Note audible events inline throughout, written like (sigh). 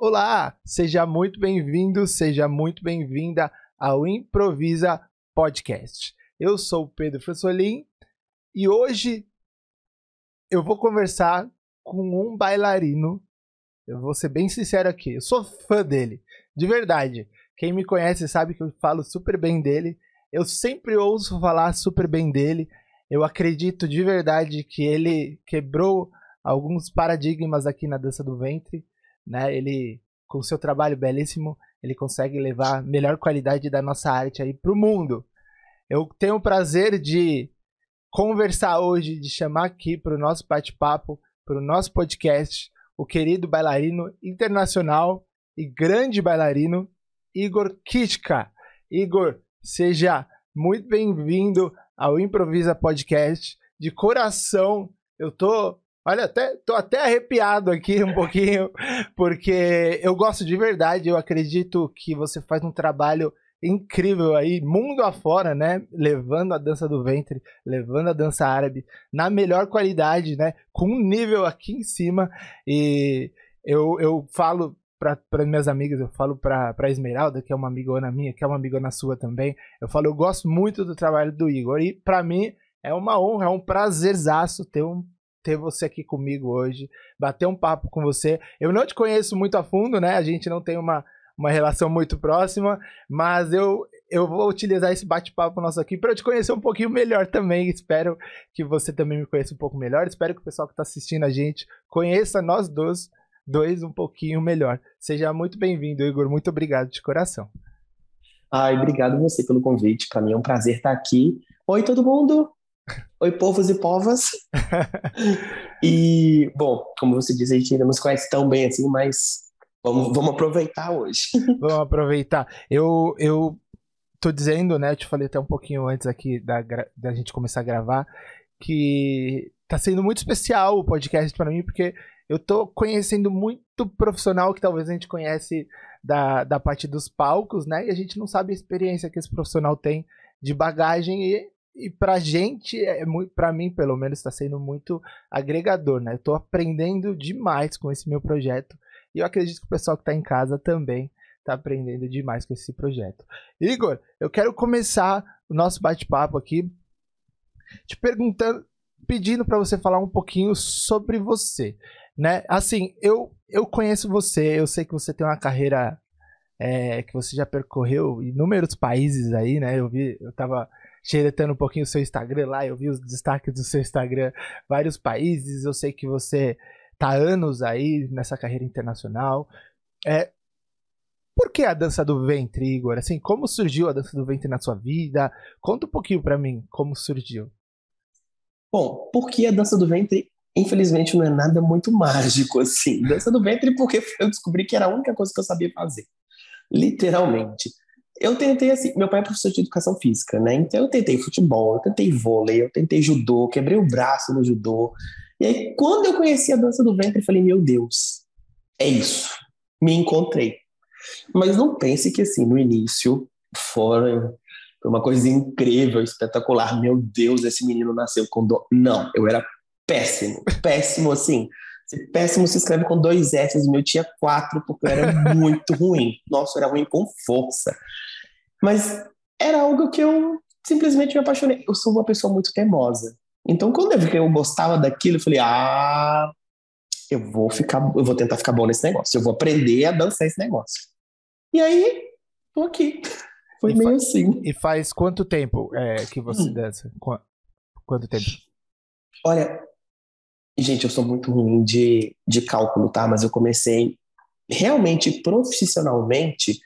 Olá, seja muito bem-vindo, seja muito bem-vinda ao Improvisa Podcast. Eu sou o Pedro Fressolin e hoje eu vou conversar com um bailarino. Eu vou ser bem sincero aqui, eu sou fã dele, de verdade. Quem me conhece sabe que eu falo super bem dele. Eu sempre ouço falar super bem dele. Eu acredito de verdade que ele quebrou alguns paradigmas aqui na dança do ventre né? Ele, com seu trabalho belíssimo, ele consegue levar melhor qualidade da nossa arte aí para o mundo. Eu tenho o prazer de conversar hoje, de chamar aqui para o nosso bate-papo, para o nosso podcast, o querido bailarino internacional e grande bailarino Igor Kitka. Igor, seja muito bem-vindo ao Improvisa Podcast. De coração, eu tô Olha, até, tô até arrepiado aqui um pouquinho, porque eu gosto de verdade, eu acredito que você faz um trabalho incrível aí, mundo afora, né? Levando a dança do ventre, levando a dança árabe na melhor qualidade, né? Com um nível aqui em cima. E eu, eu falo para minhas amigas, eu falo para Esmeralda, que é uma amigona minha, que é uma amigona sua também. Eu falo, eu gosto muito do trabalho do Igor. E para mim é uma honra, é um prazerzaço ter um ter você aqui comigo hoje, bater um papo com você. Eu não te conheço muito a fundo, né? A gente não tem uma, uma relação muito próxima, mas eu, eu vou utilizar esse bate-papo nosso aqui para te conhecer um pouquinho melhor também. Espero que você também me conheça um pouco melhor. Espero que o pessoal que está assistindo a gente conheça nós dois, dois um pouquinho melhor. Seja muito bem-vindo, Igor. Muito obrigado de coração. Ai, obrigado você pelo convite. Para mim é um prazer estar aqui. Oi, todo mundo. Oi, povos e povas. (laughs) e, bom, como você disse, a gente ainda não se conhece tão bem assim, mas vamos, vamos aproveitar hoje. (laughs) vamos aproveitar. Eu, eu tô dizendo, né, eu te falei até um pouquinho antes aqui da, da gente começar a gravar, que tá sendo muito especial o podcast para mim, porque eu tô conhecendo muito profissional que talvez a gente conhece da, da parte dos palcos, né, e a gente não sabe a experiência que esse profissional tem de bagagem e e pra gente, é muito, pra mim, pelo menos, está sendo muito agregador, né? Eu tô aprendendo demais com esse meu projeto. E eu acredito que o pessoal que está em casa também está aprendendo demais com esse projeto. Igor, eu quero começar o nosso bate-papo aqui te perguntando, pedindo para você falar um pouquinho sobre você, né? Assim, eu eu conheço você, eu sei que você tem uma carreira é, que você já percorreu inúmeros países aí, né? Eu vi, eu tava xeretando um pouquinho o seu Instagram lá, eu vi os destaques do seu Instagram, vários países, eu sei que você tá anos aí nessa carreira internacional. É, por que a dança do ventre, Igor? Assim, como surgiu a dança do ventre na sua vida? Conta um pouquinho para mim como surgiu. Bom, porque a dança do ventre, infelizmente, não é nada muito mágico assim. Dança do ventre porque eu descobri que era a única coisa que eu sabia fazer. Literalmente eu tentei assim, meu pai é professor de educação física, né? Então eu tentei futebol, eu tentei vôlei, eu tentei judô, quebrei o braço no judô. E aí, quando eu conheci a dança do ventre, eu falei, meu Deus, é isso, me encontrei. Mas não pense que assim, no início, fora foi uma coisa incrível, espetacular. Meu Deus, esse menino nasceu com dor. Não, eu era péssimo, péssimo assim. Péssimo se escreve com dois S, meu tinha quatro, porque eu era muito ruim. Nossa, eu era ruim com força. Mas era algo que eu simplesmente me apaixonei. Eu sou uma pessoa muito teimosa. Então, quando eu vi que eu gostava daquilo, eu falei: ah, eu vou ficar, eu vou tentar ficar bom nesse negócio. Eu vou aprender a dançar esse negócio. E aí, tô aqui. (laughs) Foi e meio assim. E faz quanto tempo é, que você hum. dança? Quanto tempo? Olha, Gente, eu sou muito ruim de, de cálculo, tá? Mas eu comecei realmente profissionalmente,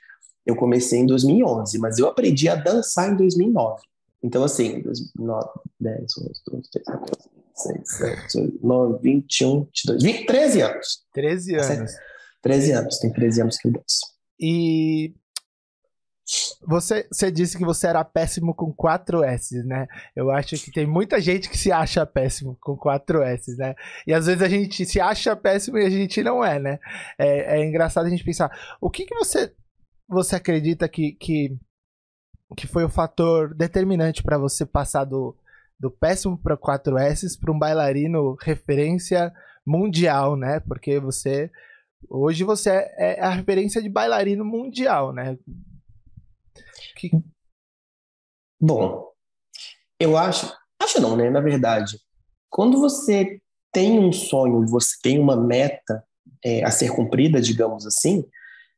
eu comecei em 2011, mas eu aprendi a dançar em 2009. Então, assim, 2009, 10, 11, 12, 13, 14, 16, 17, 9, 21, 22, 20, 13 anos. 13 anos. 13 anos, tem 13 anos que eu danço. E você, você disse que você era péssimo com 4 S, né? Eu acho que tem muita gente que se acha péssimo com 4 S, né? E às vezes a gente se acha péssimo e a gente não é, né? É, é engraçado a gente pensar. O que, que você, você acredita que, que, que foi o fator determinante para você passar do, do péssimo para 4 S para um bailarino referência mundial, né? Porque você Hoje você é, é a referência de bailarino mundial, né? Que... Bom, eu acho, acho não, né? Na verdade, quando você tem um sonho, você tem uma meta é, a ser cumprida, digamos assim,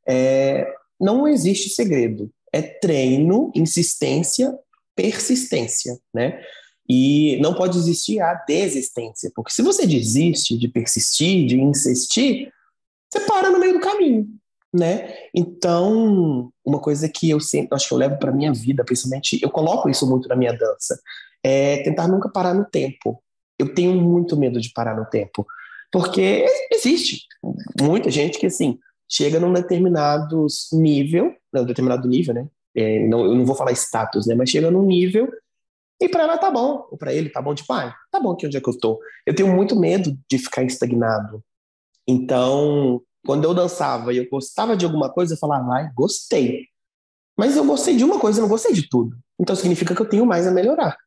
é, não existe segredo. É treino, insistência, persistência, né? E não pode existir a desistência, porque se você desiste de persistir, de insistir, você para no meio do caminho, né? Então, uma coisa que eu sempre acho que eu levo para minha vida, principalmente, eu coloco isso muito na minha dança, é tentar nunca parar no tempo. Eu tenho muito medo de parar no tempo, porque existe muita gente que assim chega num determinado nível, não, determinado nível, né? É, não, eu não vou falar status, né? Mas chega num nível e para ela tá bom, ou para ele tá bom de pai, tá bom aqui onde é que eu tô. Eu tenho muito medo de ficar estagnado. Então, quando eu dançava e eu gostava de alguma coisa, eu falava, ai, gostei. Mas eu gostei de uma coisa, eu não gostei de tudo. Então significa que eu tenho mais a melhorar.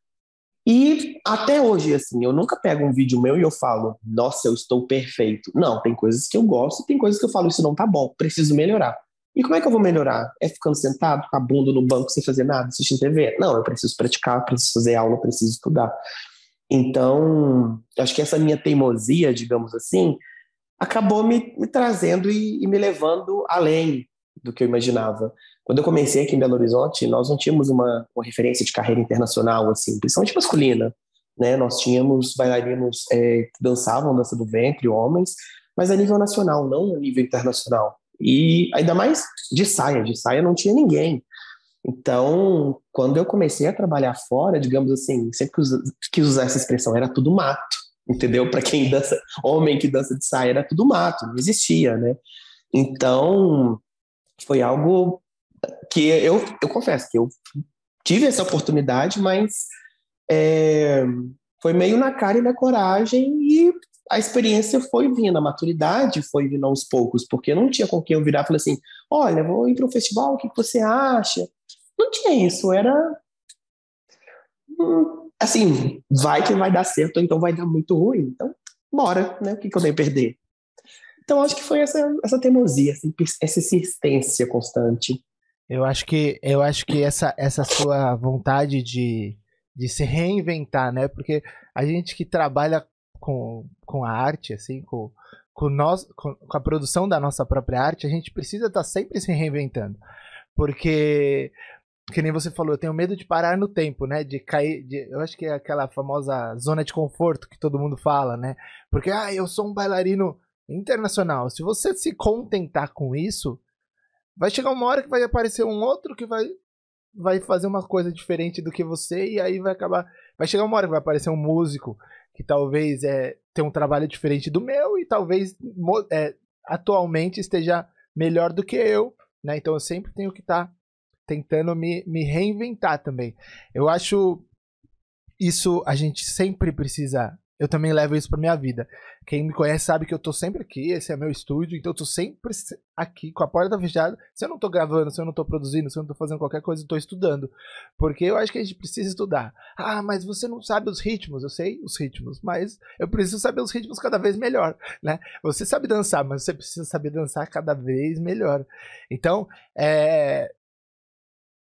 E até hoje, assim, eu nunca pego um vídeo meu e eu falo, nossa, eu estou perfeito. Não, tem coisas que eu gosto, tem coisas que eu falo, isso não tá bom, preciso melhorar. E como é que eu vou melhorar? É ficando sentado, com a bunda no banco sem fazer nada, assistindo TV? Não, eu preciso praticar, preciso fazer aula, preciso estudar. Então, acho que essa minha teimosia, digamos assim, acabou me, me trazendo e, e me levando além do que eu imaginava. Quando eu comecei aqui em Belo Horizonte, nós não tínhamos uma, uma referência de carreira internacional, assim, principalmente masculina. Né? Nós tínhamos bailarinos é, que dançavam dança do ventre, homens, mas a nível nacional, não a nível internacional. E ainda mais de saia, de saia não tinha ninguém. Então, quando eu comecei a trabalhar fora, digamos assim, sempre quis usar essa expressão, era tudo mato, entendeu? Para quem dança, homem que dança de saia, era tudo mato, não existia, né? Então, foi algo que eu, eu confesso que eu tive essa oportunidade, mas é, foi meio na cara e na coragem e a experiência foi vindo, a maturidade foi vindo aos poucos, porque não tinha com quem eu virar e falar assim, olha, vou ir para um festival, o que você acha? Não tinha isso, era hum, assim, vai que vai dar certo, então vai dar muito ruim, então bora, né? O que, que eu tenho a perder? Então acho que foi essa, essa teimosia, essa insistência constante. Eu acho que eu acho que essa essa sua vontade de, de se reinventar, né? Porque a gente que trabalha com, com a arte, assim, com, com, nós, com, com a produção da nossa própria arte, a gente precisa estar tá sempre se reinventando. Porque, que nem você falou, eu tenho medo de parar no tempo, né? De cair. De, eu acho que é aquela famosa zona de conforto que todo mundo fala, né? Porque, ah, eu sou um bailarino internacional. Se você se contentar com isso, vai chegar uma hora que vai aparecer um outro que vai vai fazer uma coisa diferente do que você e aí vai acabar vai chegar uma hora que vai aparecer um músico que talvez é tem um trabalho diferente do meu e talvez é, atualmente esteja melhor do que eu né? Então eu sempre tenho que estar tá tentando me, me reinventar também. Eu acho isso a gente sempre precisa eu também levo isso pra minha vida. Quem me conhece sabe que eu tô sempre aqui, esse é meu estúdio, então eu tô sempre aqui com a porta fechada. Se eu não tô gravando, se eu não tô produzindo, se eu não tô fazendo qualquer coisa, eu tô estudando. Porque eu acho que a gente precisa estudar. Ah, mas você não sabe os ritmos. Eu sei os ritmos, mas eu preciso saber os ritmos cada vez melhor, né? Você sabe dançar, mas você precisa saber dançar cada vez melhor. Então, é,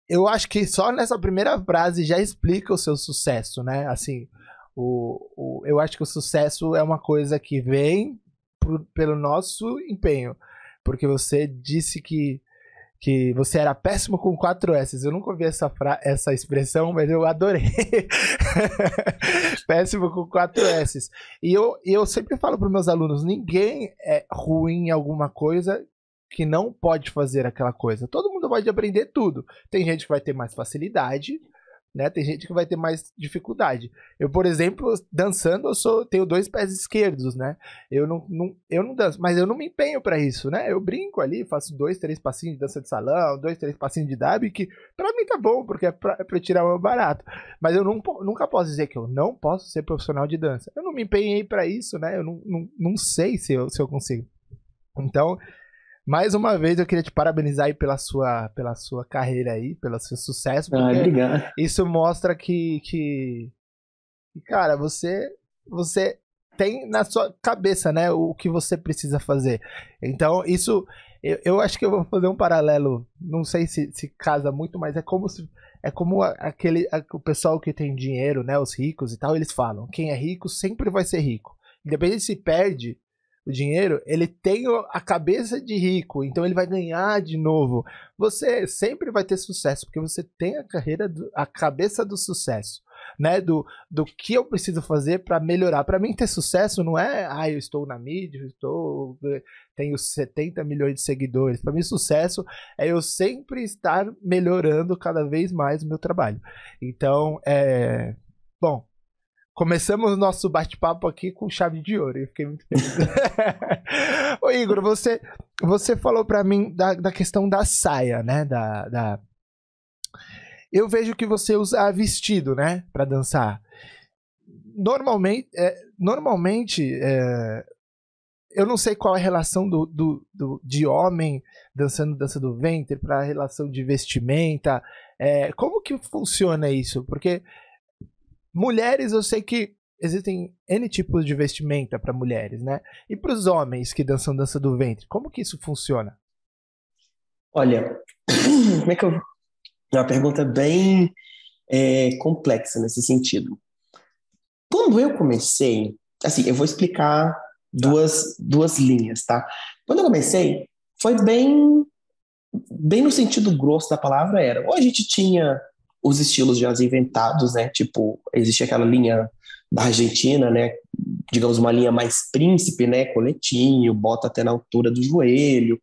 eu acho que só nessa primeira frase já explica o seu sucesso, né? Assim, o, o, eu acho que o sucesso é uma coisa que vem por, pelo nosso empenho. Porque você disse que, que você era péssimo com 4 S. Eu nunca ouvi essa, essa expressão, mas eu adorei. (laughs) péssimo com 4 S. E eu, eu sempre falo para meus alunos: ninguém é ruim em alguma coisa que não pode fazer aquela coisa. Todo mundo pode aprender tudo. Tem gente que vai ter mais facilidade, né? Tem gente que vai ter mais dificuldade. Eu, por exemplo, dançando, eu sou tenho dois pés esquerdos, né? Eu não, não eu não danço, mas eu não me empenho para isso, né? Eu brinco ali, faço dois, três passinhos de dança de salão, dois, três passinhos de dab, que para mim tá bom, porque é pra, é pra tirar o meu barato. Mas eu não, nunca posso dizer que eu não posso ser profissional de dança. Eu não me empenhei para isso, né? Eu não, não, não sei se eu, se eu consigo. Então, mais uma vez eu queria te parabenizar aí pela sua, pela sua carreira aí, pelo seu sucesso. Ah, obrigado. Isso mostra que, que, cara, você, você tem na sua cabeça, né? O que você precisa fazer. Então, isso. Eu, eu acho que eu vou fazer um paralelo. Não sei se, se casa muito, mas é como se. É como aquele. o pessoal que tem dinheiro, né? Os ricos e tal, eles falam: quem é rico sempre vai ser rico. Independente se perde o dinheiro, ele tem a cabeça de rico, então ele vai ganhar de novo. Você sempre vai ter sucesso, porque você tem a carreira, do, a cabeça do sucesso né, do, do que eu preciso fazer para melhorar. Para mim ter sucesso não é, ah, eu estou na mídia, eu estou tenho 70 milhões de seguidores. Para mim sucesso é eu sempre estar melhorando cada vez mais o meu trabalho. Então, é, bom, Começamos nosso bate-papo aqui com chave de ouro. Eu fiquei muito feliz. (laughs) Ô Igor, você, você falou para mim da, da questão da saia, né? Da, da, eu vejo que você usa vestido, né, para dançar. Normalmente, é, normalmente é, eu não sei qual é a relação do, do, do de homem dançando dança do ventre para a relação de vestimenta. É, como que funciona isso? Porque mulheres, eu sei que existem N tipos de vestimenta para mulheres, né? E para os homens que dançam dança do ventre, como que isso funciona? Olha, (clears throat) como é que eu é uma pergunta bem é, complexa nesse sentido. Quando eu comecei, assim, eu vou explicar duas, duas linhas, tá? Quando eu comecei, foi bem, bem no sentido grosso da palavra era. Ou a gente tinha os estilos já inventados, né? Tipo, existia aquela linha da Argentina, né? Digamos uma linha mais príncipe, né? Coletinho, bota até na altura do joelho.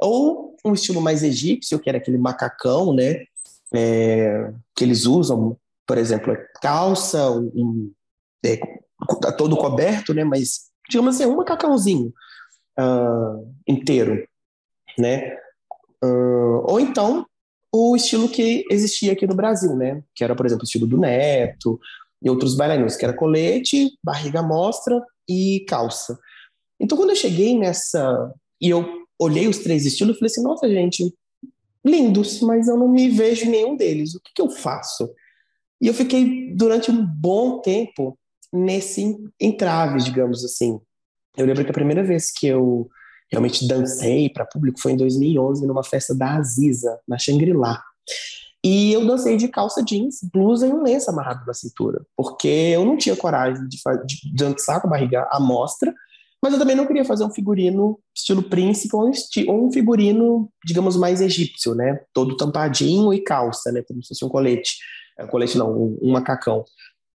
Ou um estilo mais egípcio, que era aquele macacão, né? é, que eles usam, por exemplo, é calça, um, é, tá todo coberto, né? Mas, digamos assim, um macacãozinho uh, inteiro, né? Uh, ou então o estilo que existia aqui no Brasil, né? Que era, por exemplo, o estilo do Neto e outros bailarinos, que era colete, barriga mostra e calça. Então, quando eu cheguei nessa e eu olhei os três estilos, eu falei assim, nossa, gente, lindos, mas eu não me vejo em nenhum deles. O que, que eu faço? E eu fiquei durante um bom tempo nesse entrave, digamos assim. Eu lembro que a primeira vez que eu realmente dancei para público foi em 2011, numa festa da Aziza, na Shangri-La. E eu dancei de calça jeans, blusa e um lenço amarrado na cintura, porque eu não tinha coragem de, de dançar com a barriga à mostra, mas eu também não queria fazer um figurino estilo príncipe ou um, um figurino, digamos, mais egípcio, né? Todo tampadinho e calça, né? Como se fosse um colete. Um é, colete não, um, um macacão.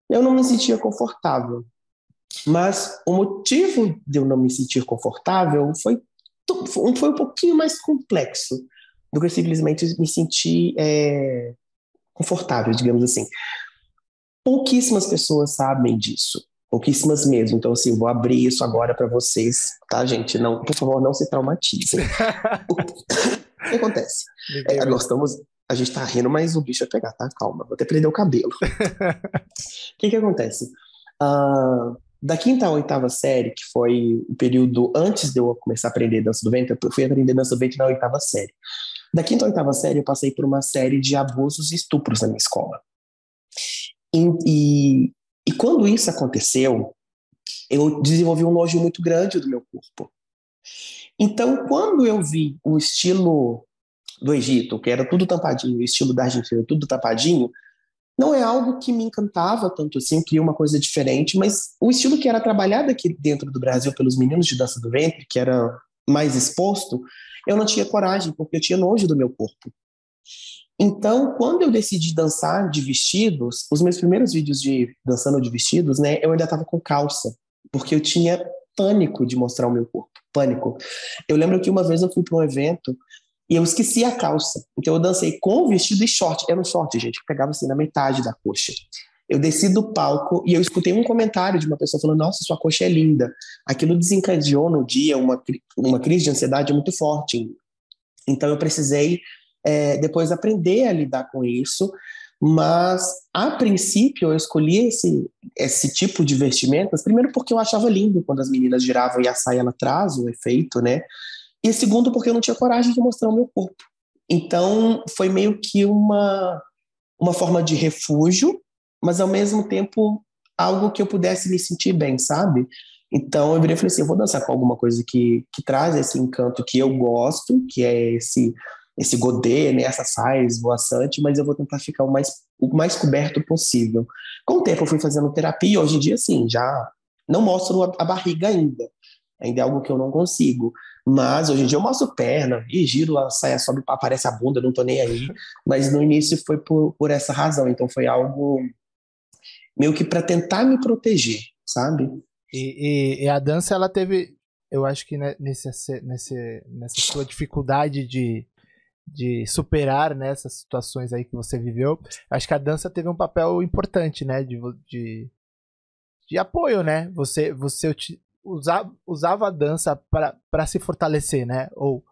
Eu não me sentia confortável. Mas o motivo de eu não me sentir confortável foi, foi um pouquinho mais complexo do que simplesmente me sentir é, confortável, digamos assim. Pouquíssimas pessoas sabem disso pouquíssimas mesmo. Então, assim, vou abrir isso agora para vocês, tá, gente? Não, por favor, não se traumatizem. (laughs) o que acontece? É, nós estamos. A gente tá rindo, mas o bicho vai pegar, tá? Calma, vou até prender o cabelo. (laughs) O que que acontece? Uh, da quinta à oitava série, que foi o período antes de eu começar a aprender dança do ventre, eu fui aprender dança do ventre na oitava série. Da quinta à oitava série, eu passei por uma série de abusos e estupros na minha escola. E, e e quando isso aconteceu, eu desenvolvi um nojo muito grande do meu corpo. Então, quando eu vi o estilo do Egito, que era tudo tampadinho, o estilo da Argentina, tudo tampadinho, não é algo que me encantava tanto assim, queria uma coisa diferente, mas o estilo que era trabalhado aqui dentro do Brasil pelos meninos de dança do ventre, que era mais exposto, eu não tinha coragem, porque eu tinha nojo do meu corpo. Então, quando eu decidi dançar de vestidos, os meus primeiros vídeos de dançando de vestidos, né, eu ainda estava com calça, porque eu tinha pânico de mostrar o meu corpo, pânico. Eu lembro que uma vez eu fui para um evento e eu esqueci a calça, então eu dancei com o vestido e short, era um short, gente, que pegava assim na metade da coxa. Eu desci do palco e eu escutei um comentário de uma pessoa falando: Nossa, sua coxa é linda. Aquilo desencadeou no dia uma, uma crise de ansiedade muito forte. Então eu precisei é, depois aprender a lidar com isso. Mas, a princípio, eu escolhi esse, esse tipo de vestimentas, primeiro porque eu achava lindo quando as meninas giravam e a saia ela atrás, o efeito, né? E segundo, porque eu não tinha coragem de mostrar o meu corpo. Então, foi meio que uma, uma forma de refúgio, mas ao mesmo tempo algo que eu pudesse me sentir bem, sabe? Então eu virei e falei assim, eu vou dançar com alguma coisa que, que traz esse encanto que eu gosto, que é esse esse godê, né, essa sais voaçante, mas eu vou tentar ficar o mais, o mais coberto possível. Com o tempo eu fui fazendo terapia, hoje em dia sim, já não mostro a, a barriga ainda, ainda é algo que eu não consigo, mas hoje em dia eu mostro perna, e giro, a saia sobe, aparece a bunda, não tô nem aí, (laughs) mas no início foi por, por essa razão, então foi algo meio que para tentar me proteger, sabe? E, e, e, a dança, ela teve, eu acho que nesse, nesse, nessa sua dificuldade de, de superar né, essas situações aí que você viveu, acho que a dança teve um papel importante, né, de, de, de apoio, né? Você, você usava, usava a dança para se fortalecer, né? Ou,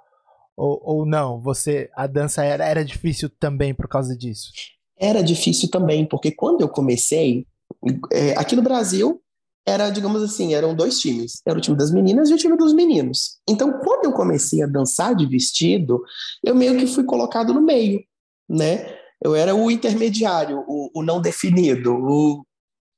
ou, ou não? Você, a dança era, era difícil também por causa disso? Era difícil também, porque quando eu comecei, é, aqui no Brasil, era, digamos assim, eram dois times. Era o time das meninas e o time dos meninos. Então, quando eu comecei a dançar de vestido, eu meio que fui colocado no meio, né? Eu era o intermediário, o, o não definido, o...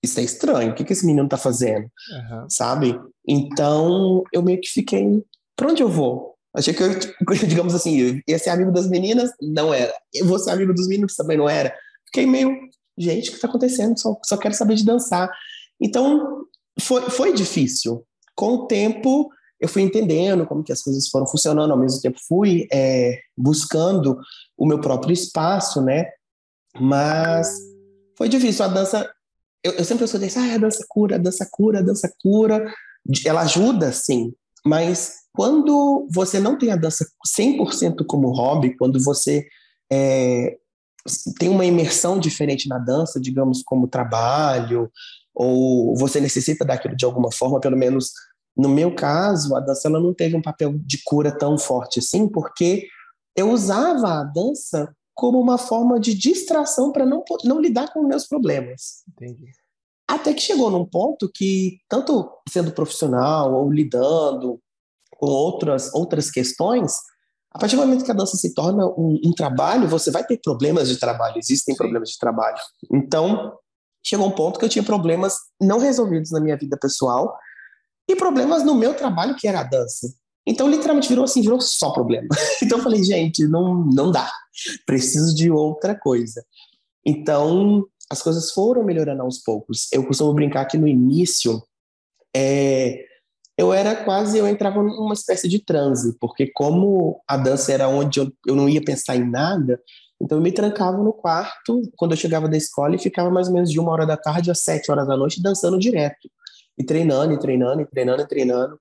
Isso é estranho, o que, que esse menino tá fazendo? Uhum. Sabe? Então, eu meio que fiquei, pra onde eu vou? Achei que eu, (laughs) digamos assim, ia ser amigo das meninas, não era. Eu vou ser amigo dos meninos, também não era. Fiquei meio, gente, o que tá acontecendo? Só, só quero saber de dançar. Então, foi, foi difícil. Com o tempo, eu fui entendendo como que as coisas foram funcionando, ao mesmo tempo fui é, buscando o meu próprio espaço, né? Mas foi difícil. A dança, eu, eu sempre escutei assim, ah, a dança cura, dança cura, dança cura. Ela ajuda, sim, mas quando você não tem a dança 100% como hobby, quando você é, tem uma imersão diferente na dança, digamos, como trabalho, ou você necessita daquilo de alguma forma, pelo menos no meu caso, a dança ela não teve um papel de cura tão forte assim, porque eu usava a dança como uma forma de distração para não, não lidar com meus problemas. Entendi. Até que chegou num ponto que, tanto sendo profissional ou lidando com outras, outras questões, a partir do momento que a dança se torna um, um trabalho, você vai ter problemas de trabalho, existem Sim. problemas de trabalho. Então, chegou um ponto que eu tinha problemas não resolvidos na minha vida pessoal e problemas no meu trabalho, que era a dança. Então, literalmente, virou assim, virou só problema. (laughs) Então, eu falei, gente, não, não dá. Preciso de outra coisa. Então, as coisas foram melhorando aos poucos. Eu costumo brincar que no início, é, eu era quase, eu entrava numa espécie de transe, porque como a dança era onde eu, eu não ia pensar em nada, então eu me trancava no quarto quando eu chegava da escola e ficava mais ou menos de uma hora da tarde às sete horas da noite dançando direto. E treinando, e treinando, e treinando, e treinando.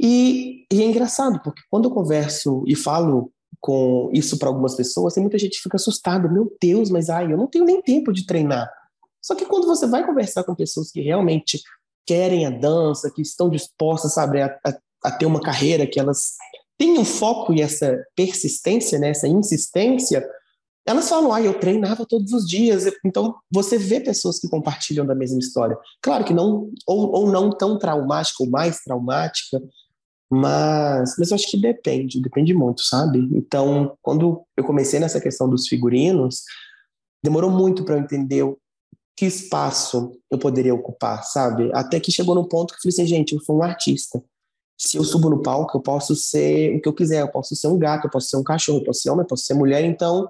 E, e é engraçado, porque quando eu converso e falo com isso para algumas pessoas, tem muita gente que fica assustada. Meu Deus, mas ai, eu não tenho nem tempo de treinar. Só que quando você vai conversar com pessoas que realmente querem a dança, que estão dispostas, sabe, a, a, a ter uma carreira que elas tem um foco e essa persistência, né, essa insistência, elas falam, ah, eu treinava todos os dias. Então, você vê pessoas que compartilham da mesma história. Claro que não, ou, ou não tão traumática, ou mais traumática, mas, mas eu acho que depende, depende muito, sabe? Então, quando eu comecei nessa questão dos figurinos, demorou muito para eu entender que espaço eu poderia ocupar, sabe? Até que chegou no ponto que eu falei assim, gente, eu sou um artista se eu subo no palco, eu posso ser o que eu quiser, eu posso ser um gato, eu posso ser um cachorro, eu posso ser homem, eu posso ser mulher, então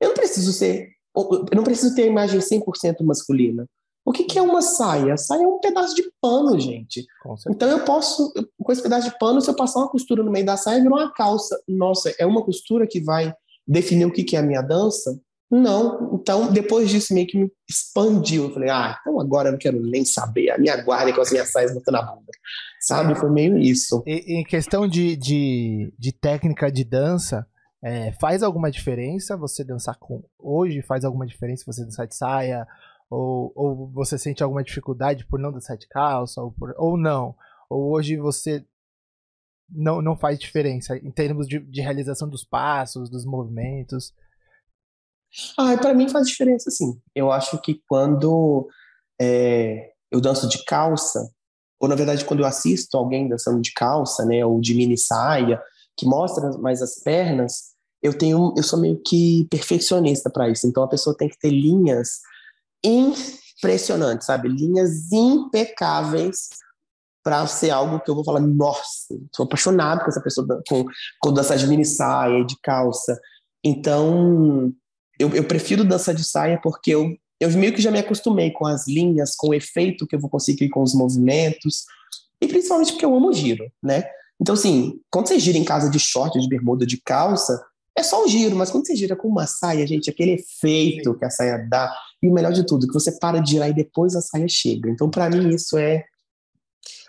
eu não preciso ser, eu não preciso ter a imagem 100% masculina. O que, que é uma saia? A saia é um pedaço de pano, gente. Então eu posso, com esse pedaço de pano, se eu passar uma costura no meio da saia, virou uma calça. Nossa, é uma costura que vai definir o que, que é a minha dança? Não. Então, depois disso, meio que me expandiu. Eu falei, ah, então agora eu não quero nem saber. A minha guarda com as minhas saias botando a bunda. Sabe? Foi meio isso. E, em questão de, de, de técnica de dança, é, faz alguma diferença você dançar com. Hoje faz alguma diferença você dançar de saia? Ou, ou você sente alguma dificuldade por não dançar de calça? Ou, por, ou não? Ou hoje você não, não faz diferença em termos de, de realização dos passos, dos movimentos? Ah, para mim faz diferença, sim. Eu acho que quando é, eu danço de calça, ou na verdade quando eu assisto alguém dançando de calça, né, ou de mini saia, que mostra mais as pernas, eu tenho, eu sou meio que perfeccionista para isso. Então a pessoa tem que ter linhas impressionante, sabe? Linhas impecáveis para ser algo que eu vou falar, nossa, sou apaixonado com essa pessoa, com, com dançar de mini saia, de calça. Então, eu, eu prefiro dançar de saia porque eu, eu meio que já me acostumei com as linhas, com o efeito que eu vou conseguir com os movimentos, e principalmente porque eu amo giro, né? Então, assim, quando você gira em casa de short, de bermuda, de calça, é só um giro, mas quando você gira com uma saia, gente, aquele efeito que a saia dá, e o melhor de tudo, que você para de girar e depois a saia chega. Então, para mim, isso é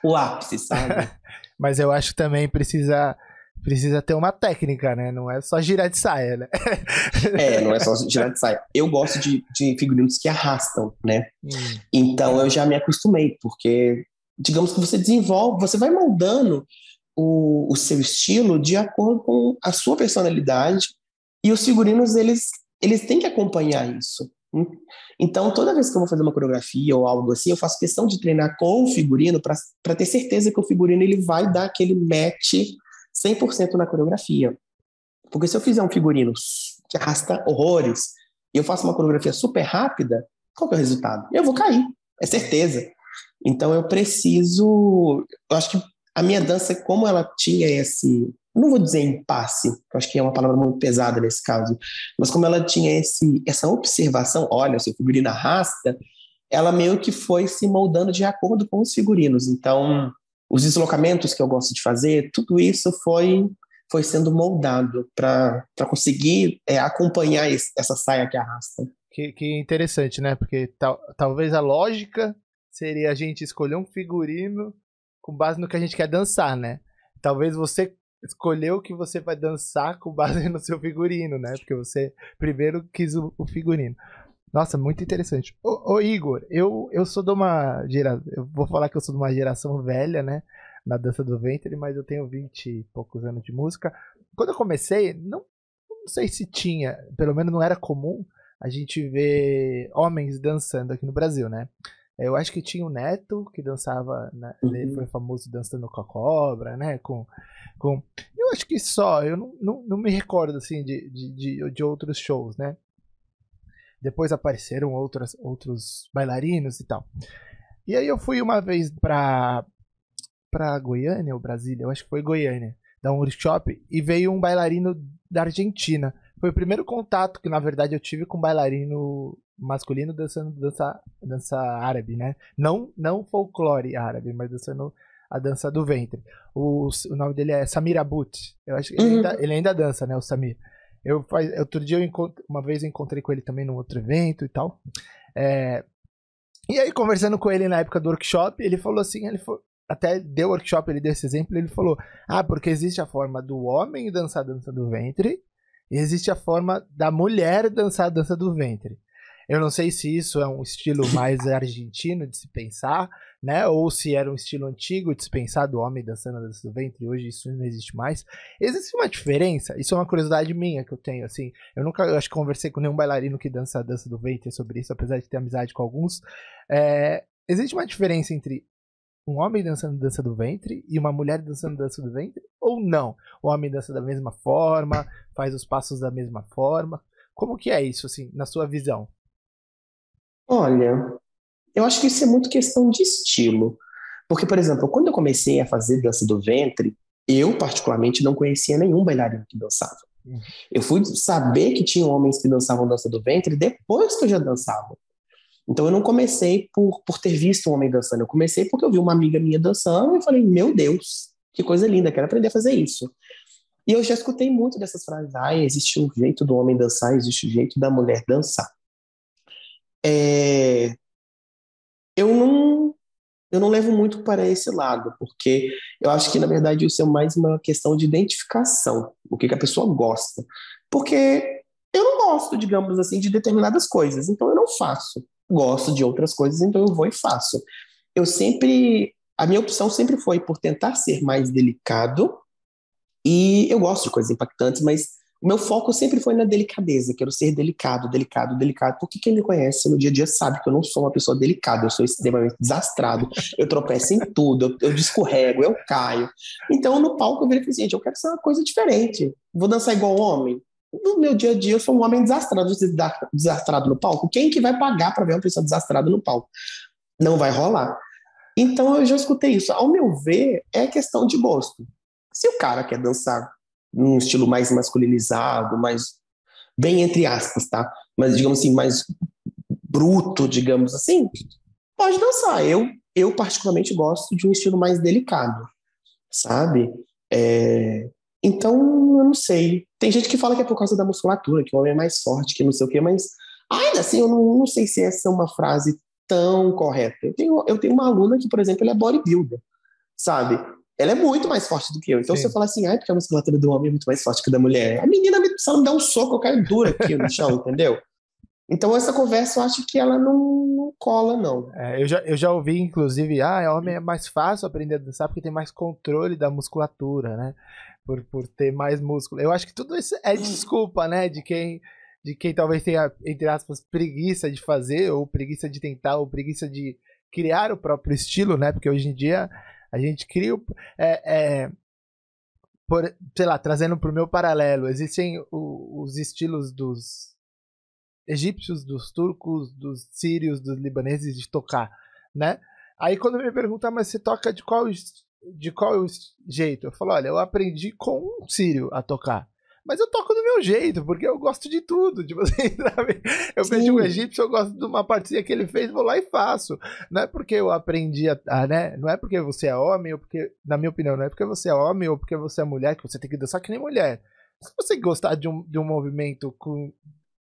o ápice, sabe? (laughs) mas eu acho que também precisa precisa ter uma técnica, né? Não é só girar de saia, né? (laughs) é, não é só girar de saia. Eu gosto de, de figurinos que arrastam, né? Hum. Então eu já me acostumei, porque digamos que você desenvolve, você vai moldando o, o seu estilo de acordo com a sua personalidade e os figurinos eles eles têm que acompanhar isso. Então, toda vez que eu vou fazer uma coreografia ou algo assim, eu faço questão de treinar com o figurino para ter certeza que o figurino ele vai dar aquele match 100% na coreografia. Porque se eu fizer um figurino que arrasta horrores e eu faço uma coreografia super rápida, qual que é o resultado? Eu vou cair, é certeza. Então eu preciso, eu acho que a minha dança, como ela tinha esse, não vou dizer impasse, eu acho que é uma palavra muito pesada nesse caso, mas como ela tinha esse, essa observação, olha, seu figurino arrasta, ela meio que foi se moldando de acordo com os figurinos. Então, os deslocamentos que eu gosto de fazer, tudo isso foi foi sendo moldado para conseguir é, acompanhar esse, essa saia que arrasta. Que, que interessante, né? Porque tal, talvez a lógica seria a gente escolher um figurino com base no que a gente quer dançar, né? Talvez você escolheu que você vai dançar com base (laughs) no seu figurino, né? Porque você primeiro quis o, o figurino. Nossa, muito interessante. Ô, ô, Igor, eu, eu sou de uma geração. Eu vou falar que eu sou de uma geração velha, né? Na dança do ventre, mas eu tenho 20 e poucos anos de música. Quando eu comecei, não, não sei se tinha, pelo menos não era comum a gente ver homens dançando aqui no Brasil, né? Eu acho que tinha o Neto, que dançava, né? ele foi famoso dançando com a cobra, né? Com, com... Eu acho que só, eu não, não, não me recordo, assim, de, de, de, de outros shows, né? Depois apareceram outras, outros bailarinos e tal. E aí eu fui uma vez pra, pra Goiânia ou Brasília, eu acho que foi Goiânia, dar um workshop, e veio um bailarino da Argentina. Foi o primeiro contato que, na verdade, eu tive com um bailarino masculino dançando dança, dança árabe, né? Não, não folclore árabe, mas dançando a dança do ventre. O, o nome dele é Samir Abut. Eu acho que ele, ainda, ele ainda dança, né? O Samir. Eu faz, outro dia eu uma vez eu encontrei com ele também num outro evento e tal. É, e aí conversando com ele na época do workshop, ele falou assim, ele falou, até deu workshop, ele deu esse exemplo, ele falou: "Ah, porque existe a forma do homem dançar a dança do ventre, existe a forma da mulher dançar a dança do ventre. Eu não sei se isso é um estilo mais (laughs) argentino de se pensar, né? Ou se era um estilo antigo de se pensar do homem dançando a dança do ventre, hoje isso não existe mais. Existe uma diferença, isso é uma curiosidade minha que eu tenho, assim. Eu nunca, eu acho que conversei com nenhum bailarino que dança a dança do ventre sobre isso, apesar de ter amizade com alguns. É, existe uma diferença entre um homem dançando dança do ventre e uma mulher dançando dança do ventre? Ou não? O homem dança da mesma forma, faz os passos da mesma forma. Como que é isso, assim, na sua visão? Olha, eu acho que isso é muito questão de estilo. Porque, por exemplo, quando eu comecei a fazer dança do ventre, eu particularmente não conhecia nenhum bailarino que dançava. Uhum. Eu fui saber que tinha homens que dançavam dança do ventre depois que eu já dançava. Então eu não comecei por, por ter visto um homem dançando, eu comecei porque eu vi uma amiga minha dançando e falei, meu Deus, que coisa linda, quero aprender a fazer isso. E eu já escutei muito dessas frases, ah, existe um jeito do homem dançar, existe um jeito da mulher dançar. É... Eu não eu não levo muito para esse lado, porque eu acho que, na verdade, isso é mais uma questão de identificação, o que, que a pessoa gosta. Porque eu não gosto, digamos assim, de determinadas coisas, então eu não faço. Gosto de outras coisas, então eu vou e faço. Eu sempre. A minha opção sempre foi por tentar ser mais delicado, e eu gosto de coisas impactantes, mas o meu foco sempre foi na delicadeza, quero ser delicado, delicado, delicado, porque quem me conhece no dia a dia sabe que eu não sou uma pessoa delicada, eu sou extremamente desastrado, eu tropeço em tudo, eu, eu descorrego, eu caio. Então, no palco, eu virei assim, gente, eu quero ser uma coisa diferente. Vou dançar igual homem? no meu dia a dia eu sou um homem desastrado, desastrado no palco. Quem que vai pagar para ver uma pessoa desastrada no palco? Não vai rolar. Então eu já escutei isso. Ao meu ver, é questão de gosto. Se o cara quer dançar num estilo mais masculinizado, mais bem entre aspas, tá? Mas digamos assim, mais bruto, digamos assim, pode dançar. Eu, eu particularmente gosto de um estilo mais delicado, sabe? É... Então, eu não sei. Tem gente que fala que é por causa da musculatura, que o homem é mais forte, que não sei o quê, mas ainda assim, eu não, não sei se essa é uma frase tão correta. Eu tenho, eu tenho uma aluna que, por exemplo, ela é bodybuilder, sabe? Ela é muito mais forte do que eu. Então, Sim. se eu falar assim, ah, porque a musculatura do homem é muito mais forte que a da mulher, a menina, se ela me dar um soco, eu caio dura aqui no chão, (laughs) entendeu? Então, essa conversa eu acho que ela não, não cola, não. É, eu, já, eu já ouvi, inclusive, ah, homem é mais fácil aprender a dançar porque tem mais controle da musculatura, né? Por, por ter mais músculo. Eu acho que tudo isso é desculpa, né? De quem, de quem talvez tenha, entre aspas, preguiça de fazer, ou preguiça de tentar, ou preguiça de criar o próprio estilo, né? Porque hoje em dia a gente cria. O, é, é, por, sei lá, trazendo para o meu paralelo, existem o, os estilos dos egípcios, dos turcos, dos sírios, dos libaneses de tocar, né? Aí quando me perguntam, mas você toca de qual de qual jeito? Eu falo, olha, eu aprendi com um sírio a tocar. Mas eu toco do meu jeito, porque eu gosto de tudo. (laughs) Tipo assim, sabe? Eu vejo um egípcio, eu gosto de uma partezinha que ele fez, vou lá e faço. Não é porque eu aprendi a, a, né? Não é porque você é homem, ou porque, na minha opinião, não é porque você é homem ou porque você é mulher que você tem que dançar que nem mulher. Se você gostar de um, de um movimento com,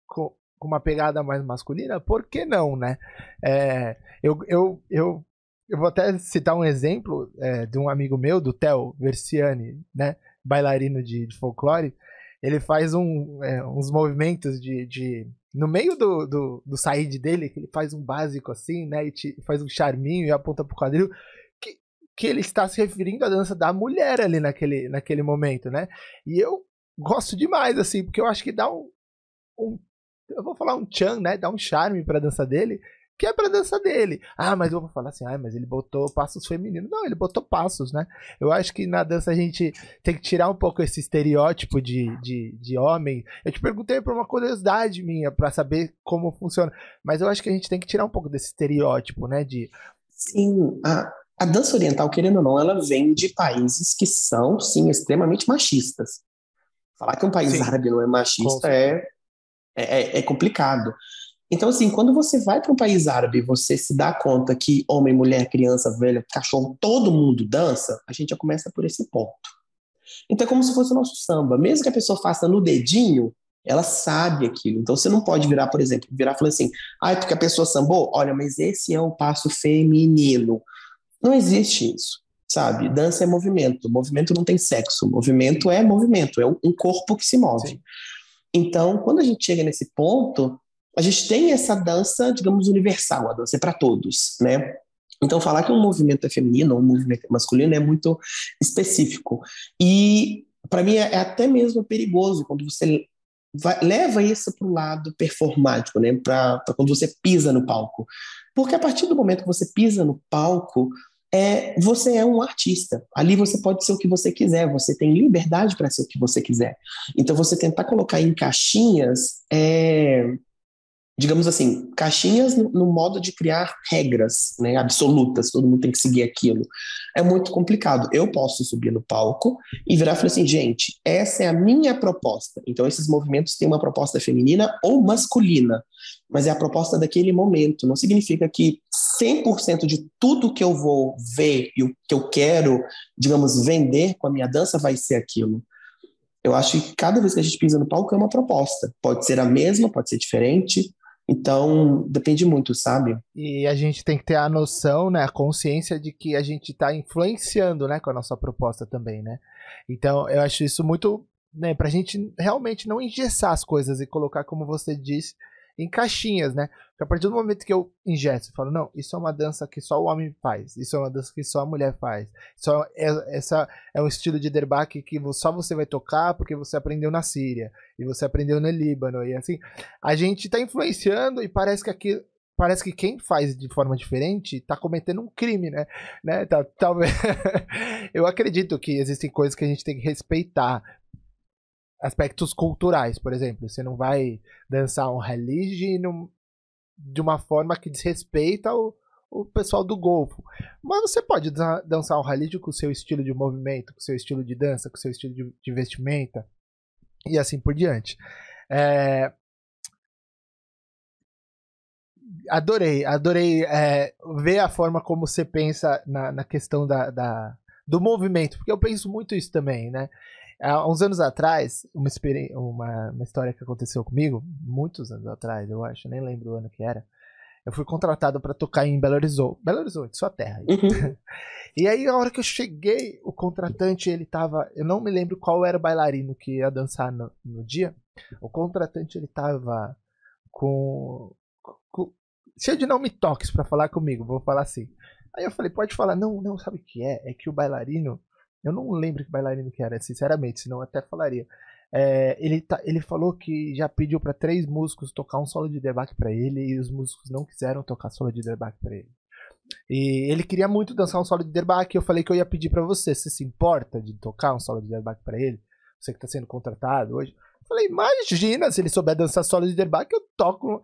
com, com uma pegada mais masculina, por que não, né? É, eu, eu, eu, eu vou até citar um exemplo é, de um amigo meu, do Theo Versiani, né? Bailarino de, de folclore. Ele faz um, é, uns movimentos de, de. No meio do, do, do saíde dele, que ele faz um básico assim, né? E te, faz um charminho e aponta pro quadril. Que, que ele está se referindo à dança da mulher ali naquele, naquele momento, né? E eu gosto demais, assim, porque eu acho que dá um, um eu vou falar um Chan, né? Dá um charme pra dança dele, que é pra dança dele. Ah, mas eu vou falar assim, ah, mas ele botou passos femininos. Não, ele botou passos, né? Eu acho que na dança a gente tem que tirar um pouco esse estereótipo de, de, de homem. Eu te perguntei por uma curiosidade minha, para saber como funciona. Mas eu acho que a gente tem que tirar um pouco desse estereótipo, né? De. Sim, a, a dança oriental, querendo ou não, ela vem de países que são, sim, extremamente machistas. Falar que um país sim. árabe não é machista é, é, é complicado. Então, assim, quando você vai para um país árabe, você se dá conta que homem, mulher, criança, velha, cachorro, todo mundo dança, a gente já começa por esse ponto. Então, é como se fosse o nosso samba. Mesmo que a pessoa faça no dedinho, ela sabe aquilo. Então, você não pode virar, por exemplo, virar e falar assim, ah, porque a pessoa sambou? Olha, mas esse é um passo feminino. Não existe isso, sabe? Dança é movimento. Movimento não tem sexo. Movimento é movimento. É um corpo que se move. Sim. Então, quando a gente chega nesse ponto, a gente tem essa dança, digamos, universal, a dança é para todos, né? Então, falar que um movimento é feminino ou um movimento é masculino é muito específico. E, para mim, é até mesmo perigoso quando você vai, leva isso para o lado performático, né? Para quando você pisa no palco. Porque a partir do momento que você pisa no palco, é, você é um artista. Ali você pode ser o que você quiser, você tem liberdade para ser o que você quiser. Então, você tentar colocar em caixinhas é, digamos assim, caixinhas no, no, modo de criar regras né, absolutas, todo mundo tem que seguir aquilo. É muito complicado. Eu posso subir no palco e virar e falar assim, gente, essa é a minha proposta. Então, esses movimentos têm uma proposta feminina ou masculina, mas é a proposta daquele momento. Não significa que 100% de tudo que eu vou ver e o que eu quero, digamos, vender com a minha dança vai ser aquilo. Eu acho que cada vez que a gente pisa no palco é uma proposta. Pode ser a mesma, pode ser diferente, então, depende muito, sabe? E a gente tem que ter a noção, né, a consciência de que a gente está influenciando, né, com a nossa proposta também, né? Então, eu acho isso muito, né, pra gente realmente não engessar as coisas e colocar, como você disse, em caixinhas, né? Porque a partir do momento que eu ingesto, eu falo, não, isso é uma dança que só o homem faz, isso é uma dança que só a mulher faz, só é, essa é um estilo de derbaque que só você vai tocar porque você aprendeu na Síria e você aprendeu no Líbano e assim, a gente está influenciando e parece que aqui parece que quem faz de forma diferente está cometendo um crime, né? né? Tá, talvez (laughs) eu acredito que existem coisas que a gente tem que respeitar, aspectos culturais, por exemplo. Você não vai dançar um rally de uma forma que desrespeita o, o pessoal do Golfo. Mas você pode dançar um rally com o seu estilo de movimento, com o seu estilo de dança, com o seu estilo de, de vestimenta e assim por diante. É... Adorei, adorei é, ver a forma como você pensa na, na questão da, da, do movimento, porque eu penso muito isso também, né? Há uns anos atrás, uma, uma, uma história que aconteceu comigo, muitos anos atrás, eu acho, nem lembro o ano que era. Eu fui contratado para tocar em Belo Horizonte, Belo Horizonte, sua terra. Uhum. (laughs) e aí, a hora que eu cheguei, o contratante, ele tava. Eu não me lembro qual era o bailarino que ia dançar no, no dia. O contratante, ele tava com, com. cheio de não me toques para falar comigo, vou falar assim. Aí eu falei, pode falar. Não, não, sabe o que é? É que o bailarino eu não lembro que bailarino que era, sinceramente, senão eu até falaria. É, ele, tá, ele falou que já pediu para três músicos tocar um solo de debate para ele e os músicos não quiseram tocar solo de debate para ele. E ele queria muito dançar um solo de debate. Eu falei que eu ia pedir para você. Você se importa de tocar um solo de debate para ele? Você que está sendo contratado hoje? Eu falei, imagina, se ele souber dançar solo de debate, eu toco.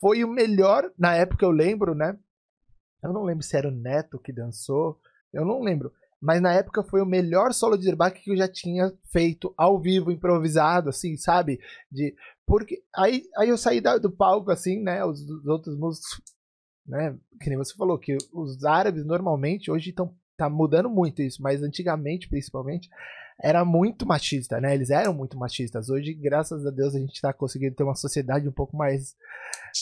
Foi o melhor, na época eu lembro, né? Eu não lembro se era o Neto que dançou. Eu não lembro mas na época foi o melhor solo de derbaque que eu já tinha feito ao vivo, improvisado, assim, sabe? De, porque aí, aí eu saí da, do palco, assim, né? Os, os, outros músicos, né? Que nem você falou, que os árabes normalmente hoje estão tá mudando muito isso, mas antigamente, principalmente, era muito machista, né? Eles eram muito machistas. Hoje, graças a Deus, a gente está conseguindo ter uma sociedade um pouco mais,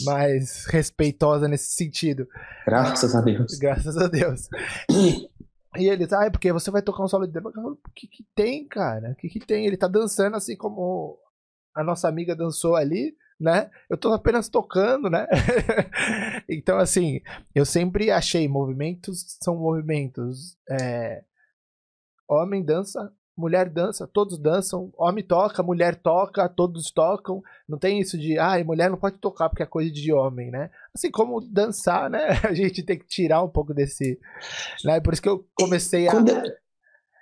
mais respeitosa nesse sentido. Graças a Deus. Graças a Deus. (clears throat) E ele, ah, é porque você vai tocar um solo de demo. O que que tem, cara? O que que tem? Ele tá dançando assim como a nossa amiga dançou ali, né? Eu tô apenas tocando, né? (laughs) então, assim, eu sempre achei movimentos são movimentos. É... Homem dança, mulher dança, todos dançam, homem toca, mulher toca, todos tocam. Não tem isso de, ah, mulher não pode tocar porque é coisa de homem, né? Assim como dançar, né? (laughs) A gente tem que tirar um pouco desse. Né? Por isso que eu comecei a. Quando eu,